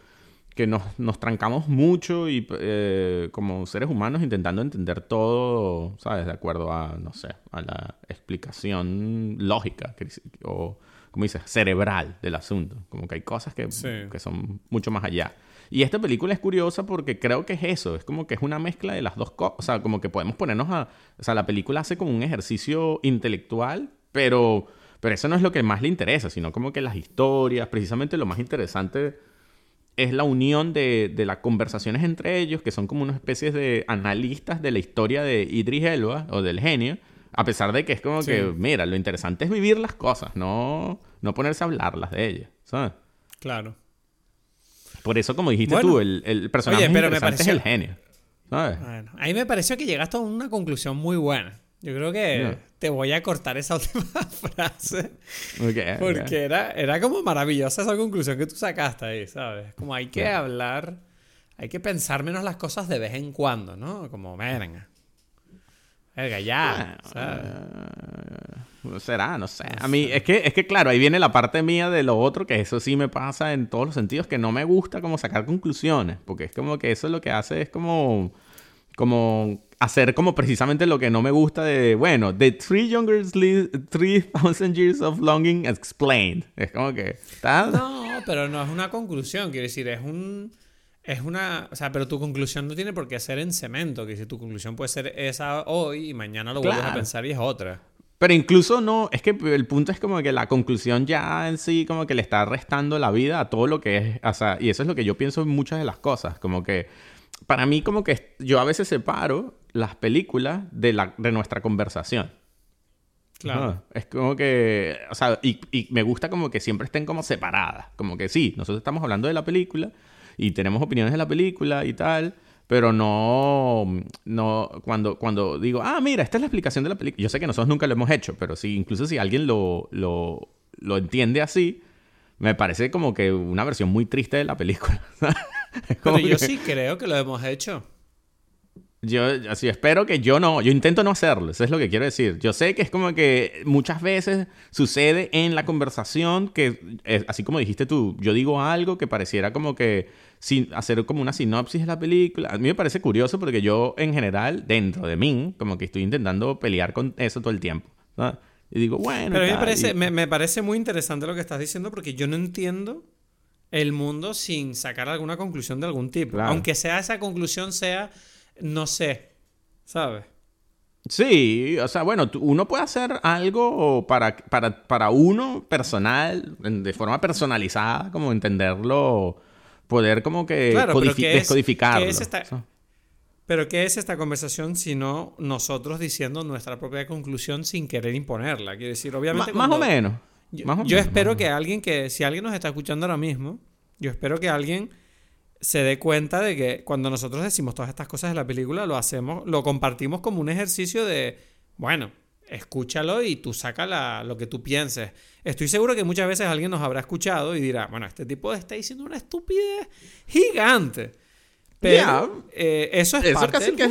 Speaker 2: que nos, nos trancamos mucho y eh, como seres humanos intentando entender todo, ¿sabes? De acuerdo a, no sé, a la explicación lógica o, como dices, cerebral del asunto. Como que hay cosas que, que son mucho más allá. Y esta película es curiosa porque creo que es eso, es como que es una mezcla de las dos cosas, o sea, como que podemos ponernos a, o sea, la película hace como un ejercicio intelectual, pero, pero eso no es lo que más le interesa, sino como que las historias, precisamente lo más interesante es la unión de, las conversaciones entre ellos, que son como una especie de analistas de la historia de Idris Elba o del genio, a pesar de que es como que, mira, lo interesante es vivir las cosas, no, no ponerse a hablarlas de ellas, ¿sabes?
Speaker 1: Claro.
Speaker 2: Por eso, como dijiste tú, el, personaje interesante es el genio. ¿sabes?
Speaker 1: Bueno, me pareció que llegaste a una conclusión muy buena. Yo creo que te voy a cortar esa última frase. porque Era, era como maravillosa esa conclusión que tú sacaste ahí, ¿sabes? Como hay que hablar, hay que pensar menos las cosas de vez en cuando, ¿no? Como, venga. Verga, ya.
Speaker 2: Uh, será, no sé. A mí, es que, es que claro, ahí viene la parte mía de lo otro, que eso sí me pasa en todos los sentidos, que no me gusta como sacar conclusiones, porque es como que eso es lo que hace es como, como hacer como precisamente lo que no me gusta de, bueno, The Three Younger 3000 Years of Longing Explained. Es como que...
Speaker 1: No, pero no es una conclusión, quiero decir, es un... Es una... O sea, pero tu conclusión no tiene por qué ser en cemento, que si tu conclusión puede ser esa hoy y mañana lo vuelves a pensar y es otra.
Speaker 2: Pero incluso no, es que el punto es como que la conclusión ya en sí como que le está restando la vida a todo lo que es, o sea, y eso es lo que yo pienso en muchas de las cosas, como que para mí como que yo a veces separo las películas de, la, de nuestra conversación. Claro. Es como que, o sea, y, y, me gusta como que siempre estén como separadas. Como que sí, nosotros estamos hablando de la película y tenemos opiniones de la película y tal, pero no, no, cuando, cuando digo, ah, mira, esta es la explicación de la película. Yo sé que nosotros nunca lo hemos hecho, pero sí, incluso si alguien lo, lo, lo entiende así, me parece como que una versión muy triste de la película.
Speaker 1: pero yo sí creo que lo hemos hecho.
Speaker 2: Yo así espero que yo no, yo intento no hacerlo, eso es lo que quiero decir. Yo sé que es como que muchas veces sucede en la conversación que, eh, así como dijiste tú, yo digo algo que pareciera como que sin hacer como una sinopsis de la película. A mí me parece curioso porque yo en general, dentro de mí, como que estoy intentando pelear con eso todo el tiempo. Y digo, bueno.
Speaker 1: Pero a mí me parece, me parece muy interesante lo que estás diciendo porque yo no entiendo el mundo sin sacar alguna conclusión de algún tipo. Aunque sea esa conclusión sea no sé, ¿sabes?
Speaker 2: Sí, o sea, bueno, uno puede hacer algo para, para, para uno personal, de forma personalizada, como entenderlo, poder como que claro, descodificarlo.
Speaker 1: pero ¿qué es esta conversación si no nosotros diciendo nuestra propia conclusión sin querer imponerla? Quiero decir, obviamente...
Speaker 2: más o menos.
Speaker 1: Yo, espero que alguien que, si alguien nos está escuchando ahora mismo, yo espero que alguien se dé cuenta de que cuando nosotros decimos todas estas cosas de la película, lo hacemos, lo compartimos como un ejercicio de, bueno, escúchalo y tú saca lo que tú pienses. Estoy seguro que muchas veces alguien nos habrá escuchado y dirá, bueno, este tipo está diciendo una estupidez gigante. Pero eh, eso es parte del que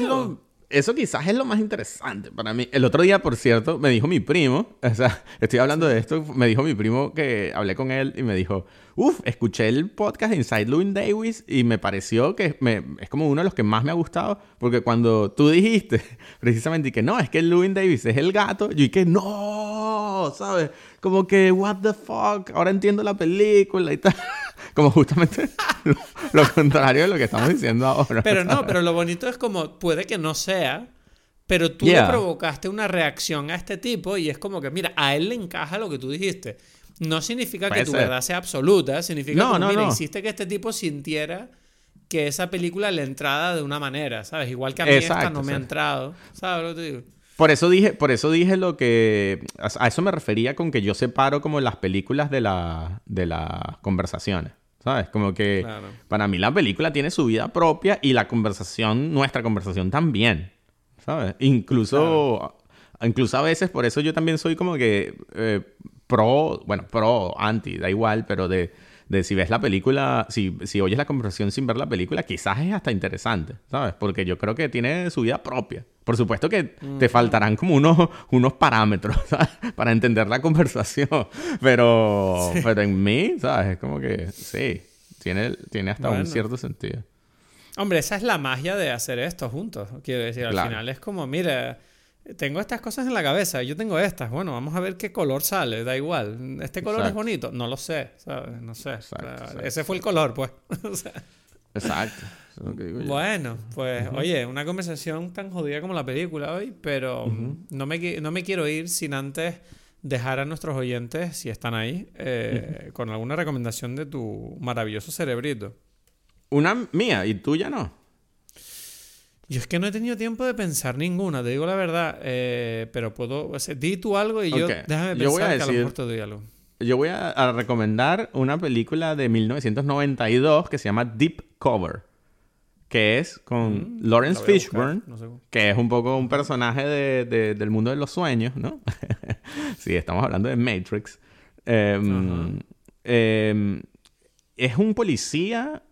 Speaker 2: eso quizás es lo más interesante para mí. El otro día, por cierto, me dijo mi primo, o sea, estoy hablando de esto, me dijo mi primo que hablé con él y me dijo, uff, escuché el podcast de Inside Louis Davis y me pareció que me, es como uno de los que más me ha gustado, porque cuando tú dijiste precisamente que no, es que Louis Davis es el gato, yo dije, no, ¿sabes? Como que, what the fuck, ahora entiendo la película y tal. como justamente lo, contrario de lo que estamos diciendo ahora.
Speaker 1: Pero no, pero lo bonito es como, puede que no sea, pero tú le provocaste una reacción a este tipo y es como que, mira, a él le encaja lo que tú dijiste. No significa que tu verdad sea absoluta, significa que, mira, hiciste que este tipo sintiera que esa película le entrada de una manera, ¿sabes? Igual que a mí esta no me ha entrado, ¿sabes lo que te digo?
Speaker 2: Por eso dije, por eso dije lo que. A eso me refería con que yo separo como las películas de, la, de las conversaciones. ¿Sabes? Como que para mí la película tiene su vida propia y la conversación, nuestra conversación también. ¿Sabes? Incluso incluso a veces, por eso yo también soy como que eh, pro, bueno, pro, anti, da igual, pero de, de si ves la película, si, si oyes la conversación sin ver la película, quizás es hasta interesante, ¿sabes? Porque yo creo que tiene su vida propia. Por supuesto que te faltarán como unos, unos parámetros, ¿sabes? Para entender la conversación. Pero, pero en mí, ¿sabes? Es como que sí, tiene, tiene hasta un cierto sentido.
Speaker 1: Hombre, esa es la magia de hacer esto juntos. Quiero decir, al final es como, mira, tengo estas cosas en la cabeza, yo tengo estas. Bueno, vamos a ver qué color sale, da igual. ¿Este color es bonito? No lo sé, ¿sabes? No sé. Ese fue el color, pues.
Speaker 2: Exacto.
Speaker 1: Bueno, pues oye, una conversación tan jodida como la película hoy, pero no, me, no me quiero ir sin antes dejar a nuestros oyentes, si están ahí, eh, con alguna recomendación de tu maravilloso cerebrito.
Speaker 2: Una mía y tuya no.
Speaker 1: Yo es que no he tenido tiempo de pensar ninguna, te digo la verdad. Eh, pero puedo. di tú algo y yo. Déjame pensar que a lo mejor te doy algo.
Speaker 2: Yo voy a, recomendar una película de 1992 que se llama Deep Cover. Que es con mm, Lawrence Fishburne, que es un poco un personaje de, del mundo de los sueños, ¿no? sí, estamos hablando de Matrix. Em, em, es un policía.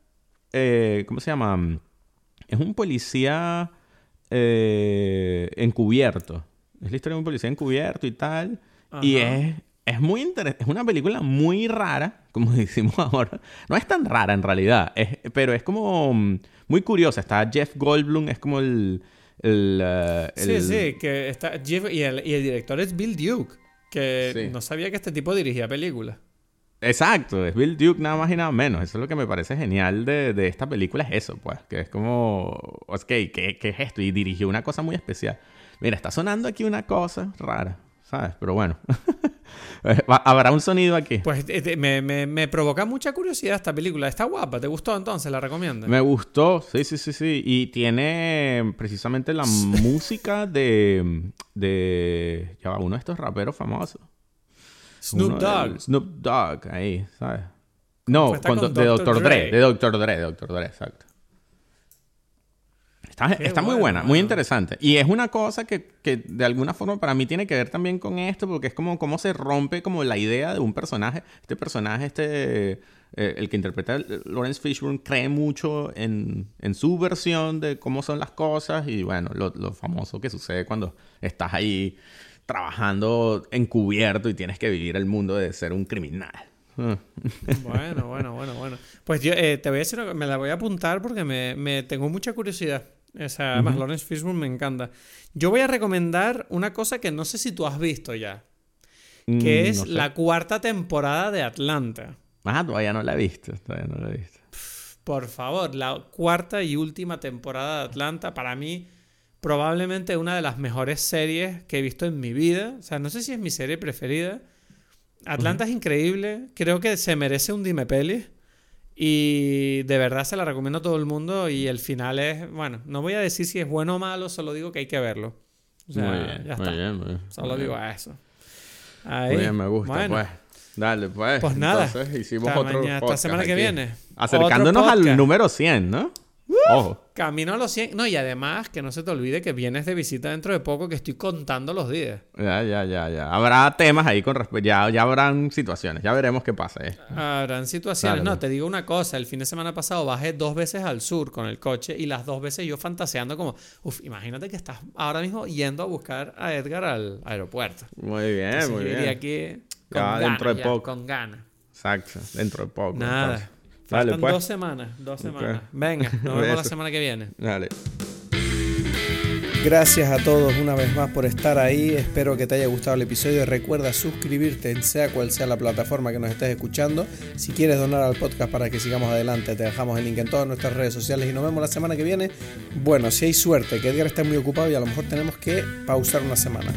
Speaker 2: Eh, ¿Cómo se llama? Es un policía eh, encubierto. Es la historia de un policía encubierto y tal. Y es, es muy interesante. Es una película muy rara, como decimos ahora. No es tan rara en realidad, pero es como muy curiosa. Está Jeff Goldblum, es como el.
Speaker 1: Eh, sí, sí, que está Jeff, y, el, director es Bill Duke, que no sabía que este tipo dirigía películas.
Speaker 2: Exacto, es Bill Duke nada más y nada menos. Eso es lo que me parece genial de, de esta película, es eso, pues, que es como, ok, ¿qué, ¿qué, es esto? Y dirigió una cosa muy especial. Mira, está sonando aquí una cosa rara, ¿sabes? Pero bueno, habrá un sonido aquí.
Speaker 1: Pues eh, me, me, me, provoca mucha curiosidad esta película. Está guapa, ¿te gustó entonces? ¿La recomiendo?
Speaker 2: Me gustó, sí, sí, sí, sí. Y tiene precisamente la música de, de, ya uno de estos raperos famosos.
Speaker 1: Snoop Dogg.
Speaker 2: Snoop Dogg, ahí, ¿sabes? No, de Dr. Dre. De Dr. Dre, Dr. Dre, exacto. Está, muy buena, muy interesante. Y es una cosa que, que, de alguna forma para mí tiene que ver también con esto, porque es como cómo se rompe como la idea de un personaje. Este personaje, este, eh, el que interpreta Lawrence Fishburne, cree mucho en, en, su versión de cómo son las cosas y bueno, lo, lo famoso que sucede cuando estás ahí trabajando encubierto y tienes que vivir el mundo de ser un criminal.
Speaker 1: Bueno, bueno, bueno, bueno. Pues yo eh, te voy a decir, me la voy a apuntar porque me, me tengo mucha curiosidad. Esa, además, Lawrence Fishburne me encanta. Yo voy a recomendar una cosa que no sé si tú has visto ya. Que mm, es la cuarta temporada de Atlanta.
Speaker 2: Ah, todavía no la he visto. Todavía no la he visto.
Speaker 1: Por favor, la cuarta y última temporada de Atlanta, para mí probablemente una de las mejores series que he visto en mi vida. O sea, no sé si es mi serie preferida. Atlanta es increíble. Creo que se merece un dime peli. Y de verdad se la recomiendo a todo el mundo. Y el final es, bueno, no voy a decir si es bueno o malo, solo digo que hay que verlo. O sea, muy bien, ya está. Muy bien, solo digo eso.
Speaker 2: Ahí. Muy bien, me gusta. Pues. Dale, pues.
Speaker 1: Pues nada. Entonces hicimos otro esta semana que viene.
Speaker 2: Acercándonos al número 100, ¿no?
Speaker 1: Ojo. Camino a los 100. No, y además que no se te olvide que vienes de visita dentro de poco, que estoy contando los días.
Speaker 2: Ya, ya, ya, ya. Habrá temas ahí con respecto. Ya, ya habrán situaciones. Ya veremos qué pasa. Eh.
Speaker 1: Habrán situaciones. no, te digo una cosa. El fin de semana pasado bajé dos veces al sur con el coche y las dos veces yo fantaseando como, uff, imagínate que estás ahora mismo yendo a buscar a Edgar al aeropuerto.
Speaker 2: Muy bien, muy bien.
Speaker 1: Y aquí con dentro de poco. con ganas.
Speaker 2: Exacto, dentro de poco.
Speaker 1: Nada. Faltan pues. dos semanas, dos semanas. Venga, nos vemos la semana que viene.
Speaker 2: Dale.
Speaker 1: Gracias a todos una vez más por estar ahí. Espero que te haya gustado el episodio. Recuerda suscribirte en sea cual sea la plataforma que nos estés escuchando. Si quieres donar al podcast para que sigamos adelante, te dejamos el link en todas nuestras redes sociales y nos vemos la semana que viene. Bueno, si hay suerte, que Edgar está muy ocupado y a lo mejor tenemos que pausar una semana.